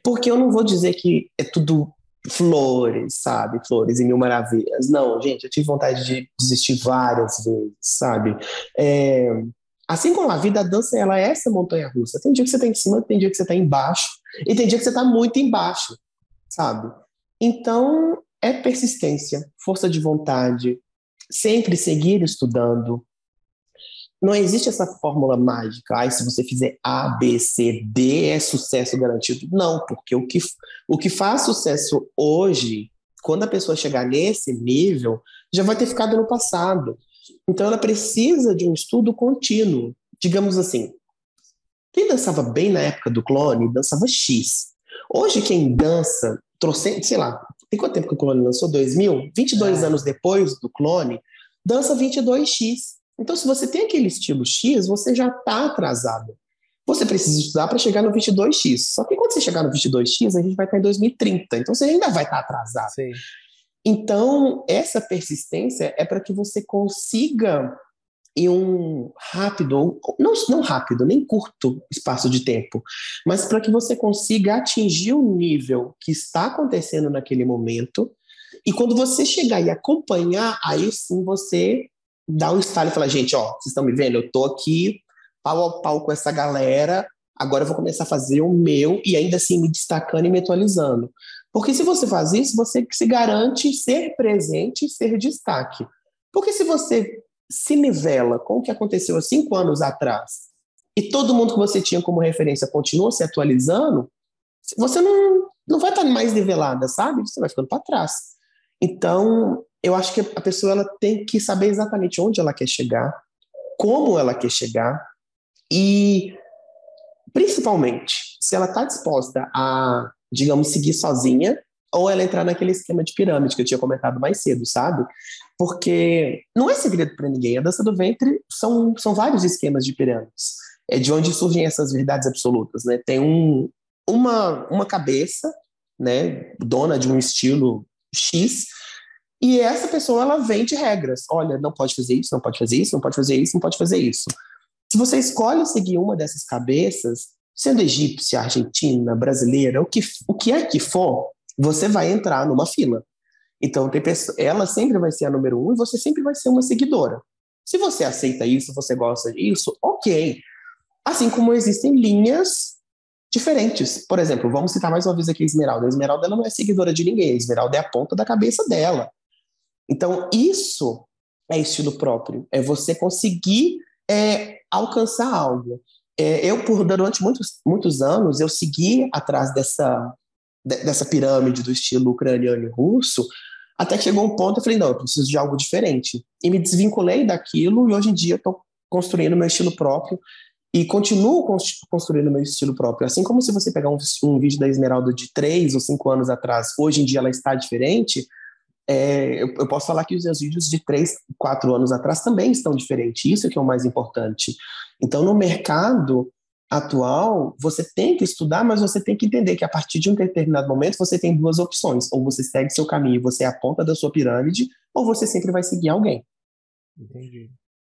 Porque eu não vou dizer que é tudo flores, sabe? Flores e mil maravilhas. Não, gente, eu tive vontade de desistir várias vezes, sabe? É... Assim como a vida, a dança, ela é essa montanha russa. Tem dia que você está em cima, tem dia que você está embaixo, e tem dia que você está muito embaixo, sabe? Então, é persistência, força de vontade, sempre seguir estudando, não existe essa fórmula mágica. Ai, se você fizer A, B, C, D, é sucesso garantido. Não, porque o que, o que faz sucesso hoje, quando a pessoa chegar nesse nível, já vai ter ficado no passado. Então ela precisa de um estudo contínuo. Digamos assim, quem dançava bem na época do clone, dançava X. Hoje quem dança, trouxe, sei lá, tem quanto tempo que o clone lançou? 2000? 22 é. anos depois do clone, dança 22X. Então, se você tem aquele estilo X, você já está atrasado. Você precisa estudar para chegar no 22X. Só que quando você chegar no 22X, a gente vai estar em 2030. Então, você ainda vai estar atrasado. Sim. Então, essa persistência é para que você consiga em um rápido, não, não rápido, nem curto espaço de tempo, mas para que você consiga atingir o nível que está acontecendo naquele momento. E quando você chegar e acompanhar, aí sim você dá um estalo e fala, gente, ó, vocês estão me vendo? Eu tô aqui pau ao pau com essa galera, agora eu vou começar a fazer o meu e ainda assim me destacando e me atualizando. Porque se você faz isso, você se garante ser presente e ser destaque. Porque se você se nivela com o que aconteceu há cinco anos atrás e todo mundo que você tinha como referência continua se atualizando, você não, não vai estar mais nivelada, sabe? Você vai ficando para trás. Então, eu acho que a pessoa ela tem que saber exatamente onde ela quer chegar, como ela quer chegar e principalmente, se ela está disposta a, digamos, seguir sozinha, ou ela entrar naquele esquema de pirâmide que eu tinha comentado mais cedo, sabe? Porque não é segredo para ninguém. A dança do ventre são, são vários esquemas de pirâmides. É de onde surgem essas verdades absolutas, né? Tem um, uma, uma cabeça, né, dona de um estilo X, e essa pessoa ela vende regras. Olha, não pode fazer isso, não pode fazer isso, não pode fazer isso, não pode fazer isso. Se você escolhe seguir uma dessas cabeças, sendo egípcia, argentina, brasileira, o que, o que é que for, você vai entrar numa fila. Então, tem pessoa, ela sempre vai ser a número um e você sempre vai ser uma seguidora. Se você aceita isso, você gosta disso, ok. Assim como existem linhas diferentes. Por exemplo, vamos citar mais uma vez aqui a Esmeralda. A Esmeralda não é seguidora de ninguém, a Esmeralda é a ponta da cabeça dela. Então, isso é estilo próprio, é você conseguir é, alcançar algo. É, eu, por durante muitos, muitos anos, eu segui atrás dessa, dessa pirâmide do estilo ucraniano e russo, até que chegou um ponto eu falei, não, eu preciso de algo diferente. E me desvinculei daquilo e hoje em dia estou construindo meu estilo próprio e continuo construindo meu estilo próprio. Assim como se você pegar um, um vídeo da Esmeralda de três ou cinco anos atrás, hoje em dia ela está diferente, é, eu, eu, posso falar que os meus vídeos de três, quatro anos atrás também estão diferentes. Isso que é o mais importante. Então, no mercado atual, você tem que estudar, mas você tem que entender que a partir de um determinado momento você tem duas opções. Ou você segue seu caminho, você é a ponta da sua pirâmide, ou você sempre vai seguir alguém. Entendi.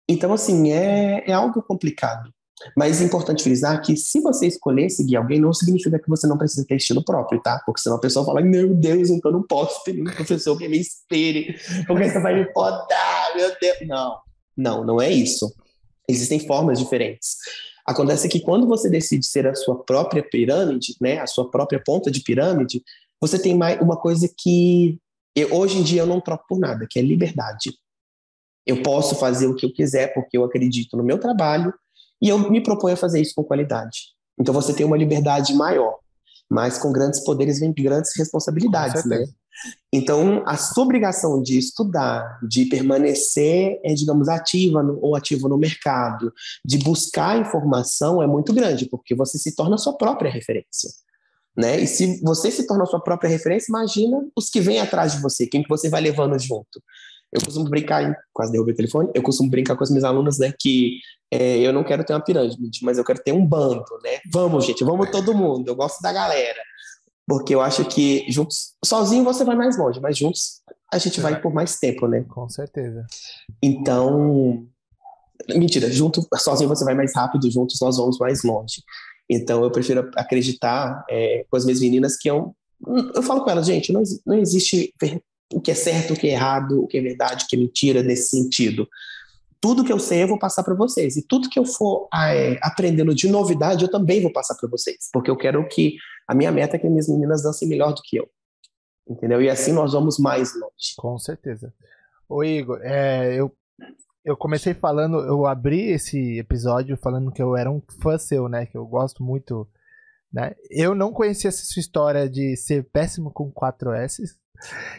Então, assim, é, é algo complicado. Mas é importante frisar que se você escolher seguir alguém, não significa que você não precisa ter estilo próprio, tá? Porque senão a pessoa fala, meu Deus, então eu não posso ter um professor que me espere, porque você vai me podar, meu Deus. Não, não, não é isso. Existem formas diferentes. Acontece que quando você decide ser a sua própria pirâmide, né, a sua própria ponta de pirâmide, você tem mais uma coisa que eu, hoje em dia eu não troco por nada, que é liberdade. Eu posso fazer o que eu quiser porque eu acredito no meu trabalho, e eu me proponho a fazer isso com qualidade. Então você tem uma liberdade maior, mas com grandes poderes vem grandes responsabilidades, né? Então, a sua obrigação de estudar, de permanecer, é, digamos, ativa no, ou ativo no mercado, de buscar informação é muito grande, porque você se torna a sua própria referência. Né? E se você se torna a sua própria referência, imagina os que vêm atrás de você, quem que você vai levando junto. Eu costumo brincar, quase derrubei o telefone, eu costumo brincar com as minhas alunas, né, que é, eu não quero ter uma pirâmide, mas eu quero ter um bando, né? Vamos, gente, vamos todo mundo, eu gosto da galera. Porque eu acho que juntos, sozinho você vai mais longe, mas juntos a gente vai por mais tempo, né? Com certeza. Então, mentira, junto, sozinho você vai mais rápido, juntos nós vamos mais longe. Então eu prefiro acreditar é, com as minhas meninas que eu, eu falo com elas, gente, não, não existe o que é certo, o que é errado, o que é verdade, o que é mentira nesse sentido. Tudo que eu sei eu vou passar para vocês. E tudo que eu for é, aprendendo de novidade eu também vou passar para vocês. Porque eu quero que. A minha meta é que minhas meninas dancem melhor do que eu. Entendeu? E assim nós vamos mais longe. Com certeza. Ô Igor, é, eu, eu comecei falando, eu abri esse episódio falando que eu era um fã seu, né? Que eu gosto muito. Né? Eu não conhecia essa sua história de ser péssimo com 4 S,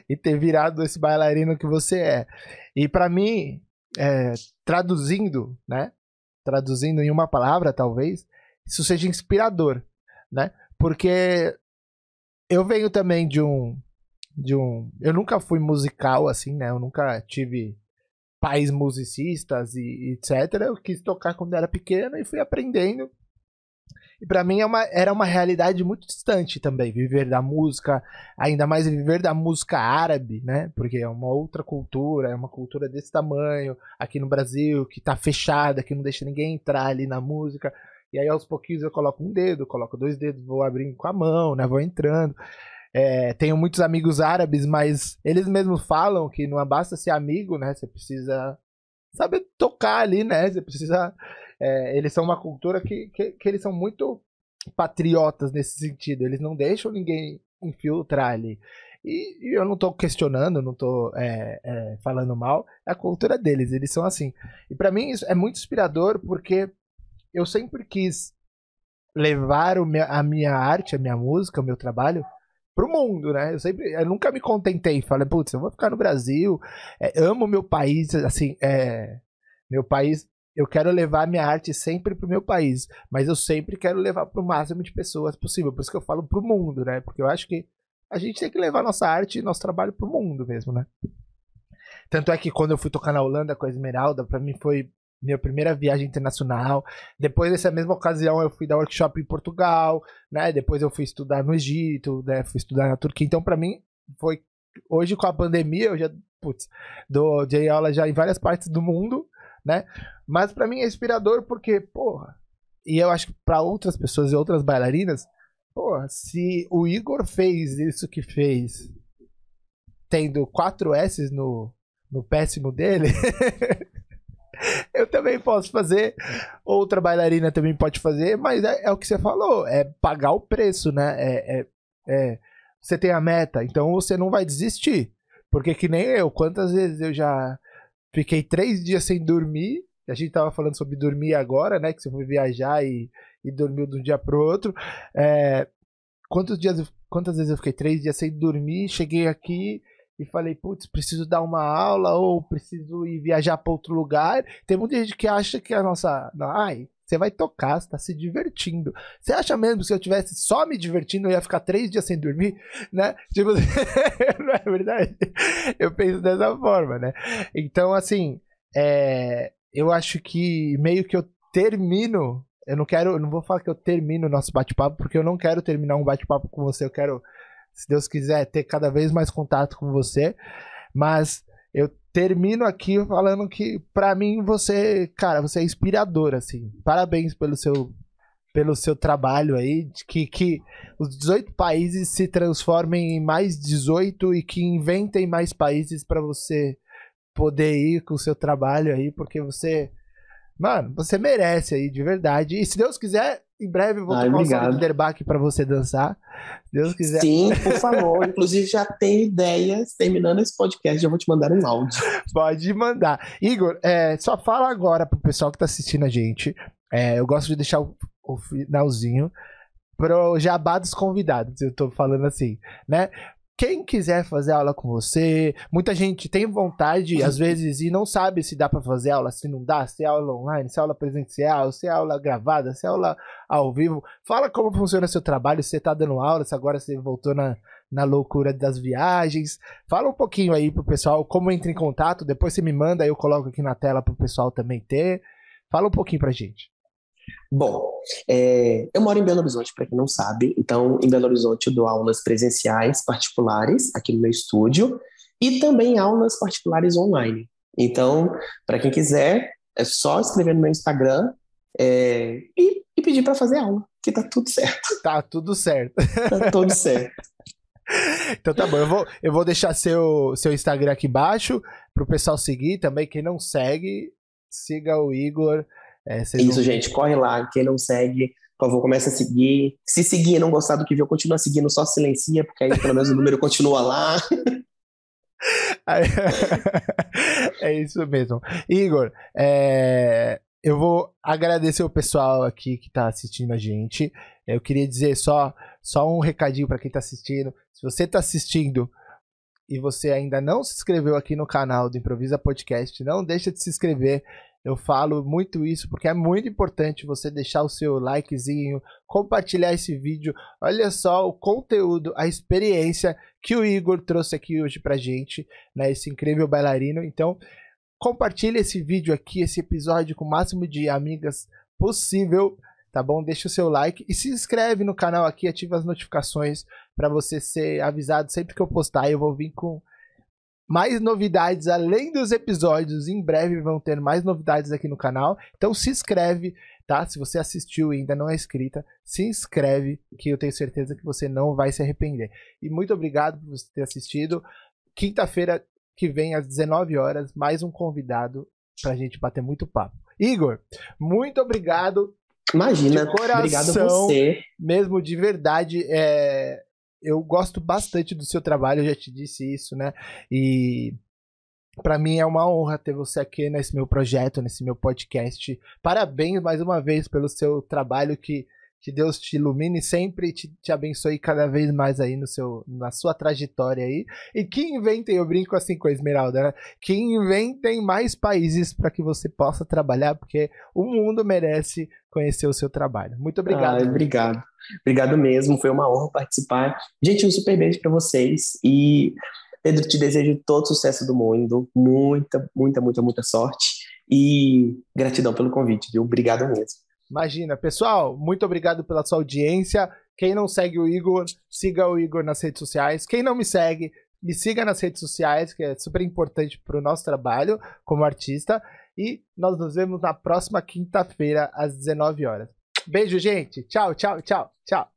e ter virado esse bailarino que você é. E para mim, é, traduzindo, né? Traduzindo em uma palavra, talvez, isso seja inspirador, né? Porque eu venho também de um de um, eu nunca fui musical assim, né? Eu nunca tive pais musicistas e etc. Eu quis tocar quando era pequeno e fui aprendendo e para mim é uma, era uma realidade muito distante também, viver da música, ainda mais viver da música árabe, né? Porque é uma outra cultura, é uma cultura desse tamanho, aqui no Brasil, que tá fechada, que não deixa ninguém entrar ali na música. E aí aos pouquinhos eu coloco um dedo, coloco dois dedos, vou abrindo com a mão, né? Vou entrando. É, tenho muitos amigos árabes, mas eles mesmos falam que não basta ser amigo, né? Você precisa saber tocar ali, né? Você precisa é, eles são uma cultura que, que, que, eles são muito patriotas nesse sentido. Eles não deixam ninguém infiltrar ali. E, e eu não estou questionando, não estou é, é, falando mal. É a cultura deles, eles são assim. E para mim isso é muito inspirador porque eu sempre quis levar o meu, a minha arte, a minha música, o meu trabalho pro mundo, né? Eu sempre, eu nunca me contentei. Falei, putz, eu vou ficar no Brasil, é, amo meu país, assim, é, meu país eu quero levar minha arte sempre pro meu país, mas eu sempre quero levar pro máximo de pessoas possível. Por isso que eu falo pro mundo, né? Porque eu acho que a gente tem que levar nossa arte e nosso trabalho pro mundo mesmo, né? Tanto é que quando eu fui tocar na Holanda com a Esmeralda, para mim foi minha primeira viagem internacional. Depois dessa mesma ocasião eu fui dar workshop em Portugal, né? Depois eu fui estudar no Egito, né? Fui estudar na Turquia. Então para mim foi hoje com a pandemia eu já putz, dou de aula já em várias partes do mundo, né? Mas para mim é inspirador porque, porra, e eu acho que para outras pessoas e outras bailarinas, porra, se o Igor fez isso que fez, tendo quatro S no, no péssimo dele, (laughs) eu também posso fazer, outra bailarina também pode fazer, mas é, é o que você falou, é pagar o preço, né? É, é, é, você tem a meta, então você não vai desistir. Porque que nem eu, quantas vezes eu já fiquei três dias sem dormir, a gente tava falando sobre dormir agora, né? Que você foi viajar e, e dormiu de um dia pro outro. É, quantos dias, quantas vezes eu fiquei três dias sem dormir, cheguei aqui e falei, putz, preciso dar uma aula ou preciso ir viajar para outro lugar. Tem muita gente que acha que a nossa. Ai, você vai tocar, você tá se divertindo. Você acha mesmo que se eu tivesse só me divertindo, eu ia ficar três dias sem dormir, né? (laughs) Tipo, (laughs) não é verdade? Eu penso dessa forma, né? Então, assim, é, eu acho que meio que eu termino. Eu não quero, eu não vou falar que eu termino o nosso bate-papo, porque eu não quero terminar um bate-papo com você. Eu quero se Deus quiser, ter cada vez mais contato com você. Mas termino aqui falando que, para mim, você, cara, você é inspirador, assim. Parabéns pelo seu, pelo seu trabalho aí, que, que os 18 países se transformem em mais 18 e que inventem mais países para você poder ir com o seu trabalho aí, porque você, mano, você merece aí, de verdade. E se Deus quiser, em breve eu vou Ai, tomar um Linderbach para você dançar. Deus quiser. Sim, por favor. (laughs) Inclusive, já tem ideias. Terminando esse podcast, já vou te mandar um áudio. Pode mandar. Igor, é, só fala agora pro pessoal que tá assistindo a gente. É, eu gosto de deixar o, o finalzinho pro jabá dos convidados. Eu tô falando assim, né? Quem quiser fazer aula com você, muita gente tem vontade, às (laughs) vezes, e não sabe se dá para fazer aula, se não dá, se é aula online, se é aula presencial, se é aula gravada, se é aula ao vivo. Fala como funciona seu trabalho, se você tá dando aula, se agora você voltou na, na loucura das viagens. Fala um pouquinho aí pro pessoal como entra em contato, depois você me manda, eu coloco aqui na tela pro pessoal também ter. Fala um pouquinho pra gente. Bom, é, eu moro em Belo Horizonte, para quem não sabe. Então, em Belo Horizonte, eu dou aulas presenciais particulares aqui no meu estúdio e também aulas particulares online. Então, para quem quiser, é só escrever no meu Instagram é, e, e, pedir para fazer aula, que tá tudo certo. Tá tudo certo. Tá tudo certo. (laughs) então tá bom, eu vou, eu vou deixar seu, seu Instagram aqui embaixo para o pessoal seguir também. Quem não segue, siga o Igor. É, Isso, não... gente, corre lá. Quem não segue, por favor, comece a seguir. Se seguir e não gostar do que viu, continua seguindo, só silencia, porque aí pelo menos o número continua lá. (laughs) (laughs) é isso mesmo. Igor, é... eu vou agradecer o pessoal aqui que está assistindo a gente. Eu queria dizer só, só um recadinho para quem está assistindo. Se você está assistindo e você ainda não se inscreveu aqui no canal do Improvisa Podcast, não deixa de se inscrever. Eu falo muito isso porque é muito importante você deixar o seu likezinho, compartilhar esse vídeo. Olha só o conteúdo, a experiência que o Igor trouxe aqui hoje pra gente, né? Esse incrível bailarino. Então, compartilhe esse vídeo aqui, esse episódio com o máximo de amigas possível, tá bom? Deixa o seu like e se inscreve no canal aqui, ativa as notificações para você ser avisado sempre que eu postar. Eu vou vir com mais novidades além dos episódios. Em breve vão ter mais novidades aqui no canal. Então se inscreve, tá? Se você assistiu e ainda não é inscrita, se inscreve que eu tenho certeza que você não vai se arrepender. E muito obrigado por você ter assistido. Quinta-feira que vem às 19 horas, mais um convidado pra gente bater muito papo. Igor, muito obrigado. Imagina, de coração, obrigado a você. Mesmo de verdade, é, eu gosto bastante do seu trabalho, eu já te disse isso, né? E para mim é uma honra ter você aqui nesse meu projeto, nesse meu podcast. Parabéns mais uma vez pelo seu trabalho que, Que Deus te ilumine sempre e te, te abençoe cada vez mais aí no seu, na sua trajetória aí. E que inventem, eu brinco assim com a Esmeralda, né? Que inventem mais países para que você possa trabalhar, porque o mundo merece conhecer o seu trabalho. Muito obrigado. Ah, obrigado. Obrigado mesmo, foi uma honra participar. Gente, um super beijo para vocês e Pedro, te desejo todo sucesso do mundo, muita, muita, muita, muita sorte e gratidão pelo convite, viu? Obrigado mesmo. Imagina, pessoal, muito obrigado pela sua audiência. Quem não segue o Igor, siga o Igor nas redes sociais. Quem não me segue, me siga nas redes sociais, que é super importante para o nosso trabalho como artista. E nós nos vemos na próxima quinta-feira, às 19 horas. Beijo, gente. Tchau, tchau, tchau, tchau.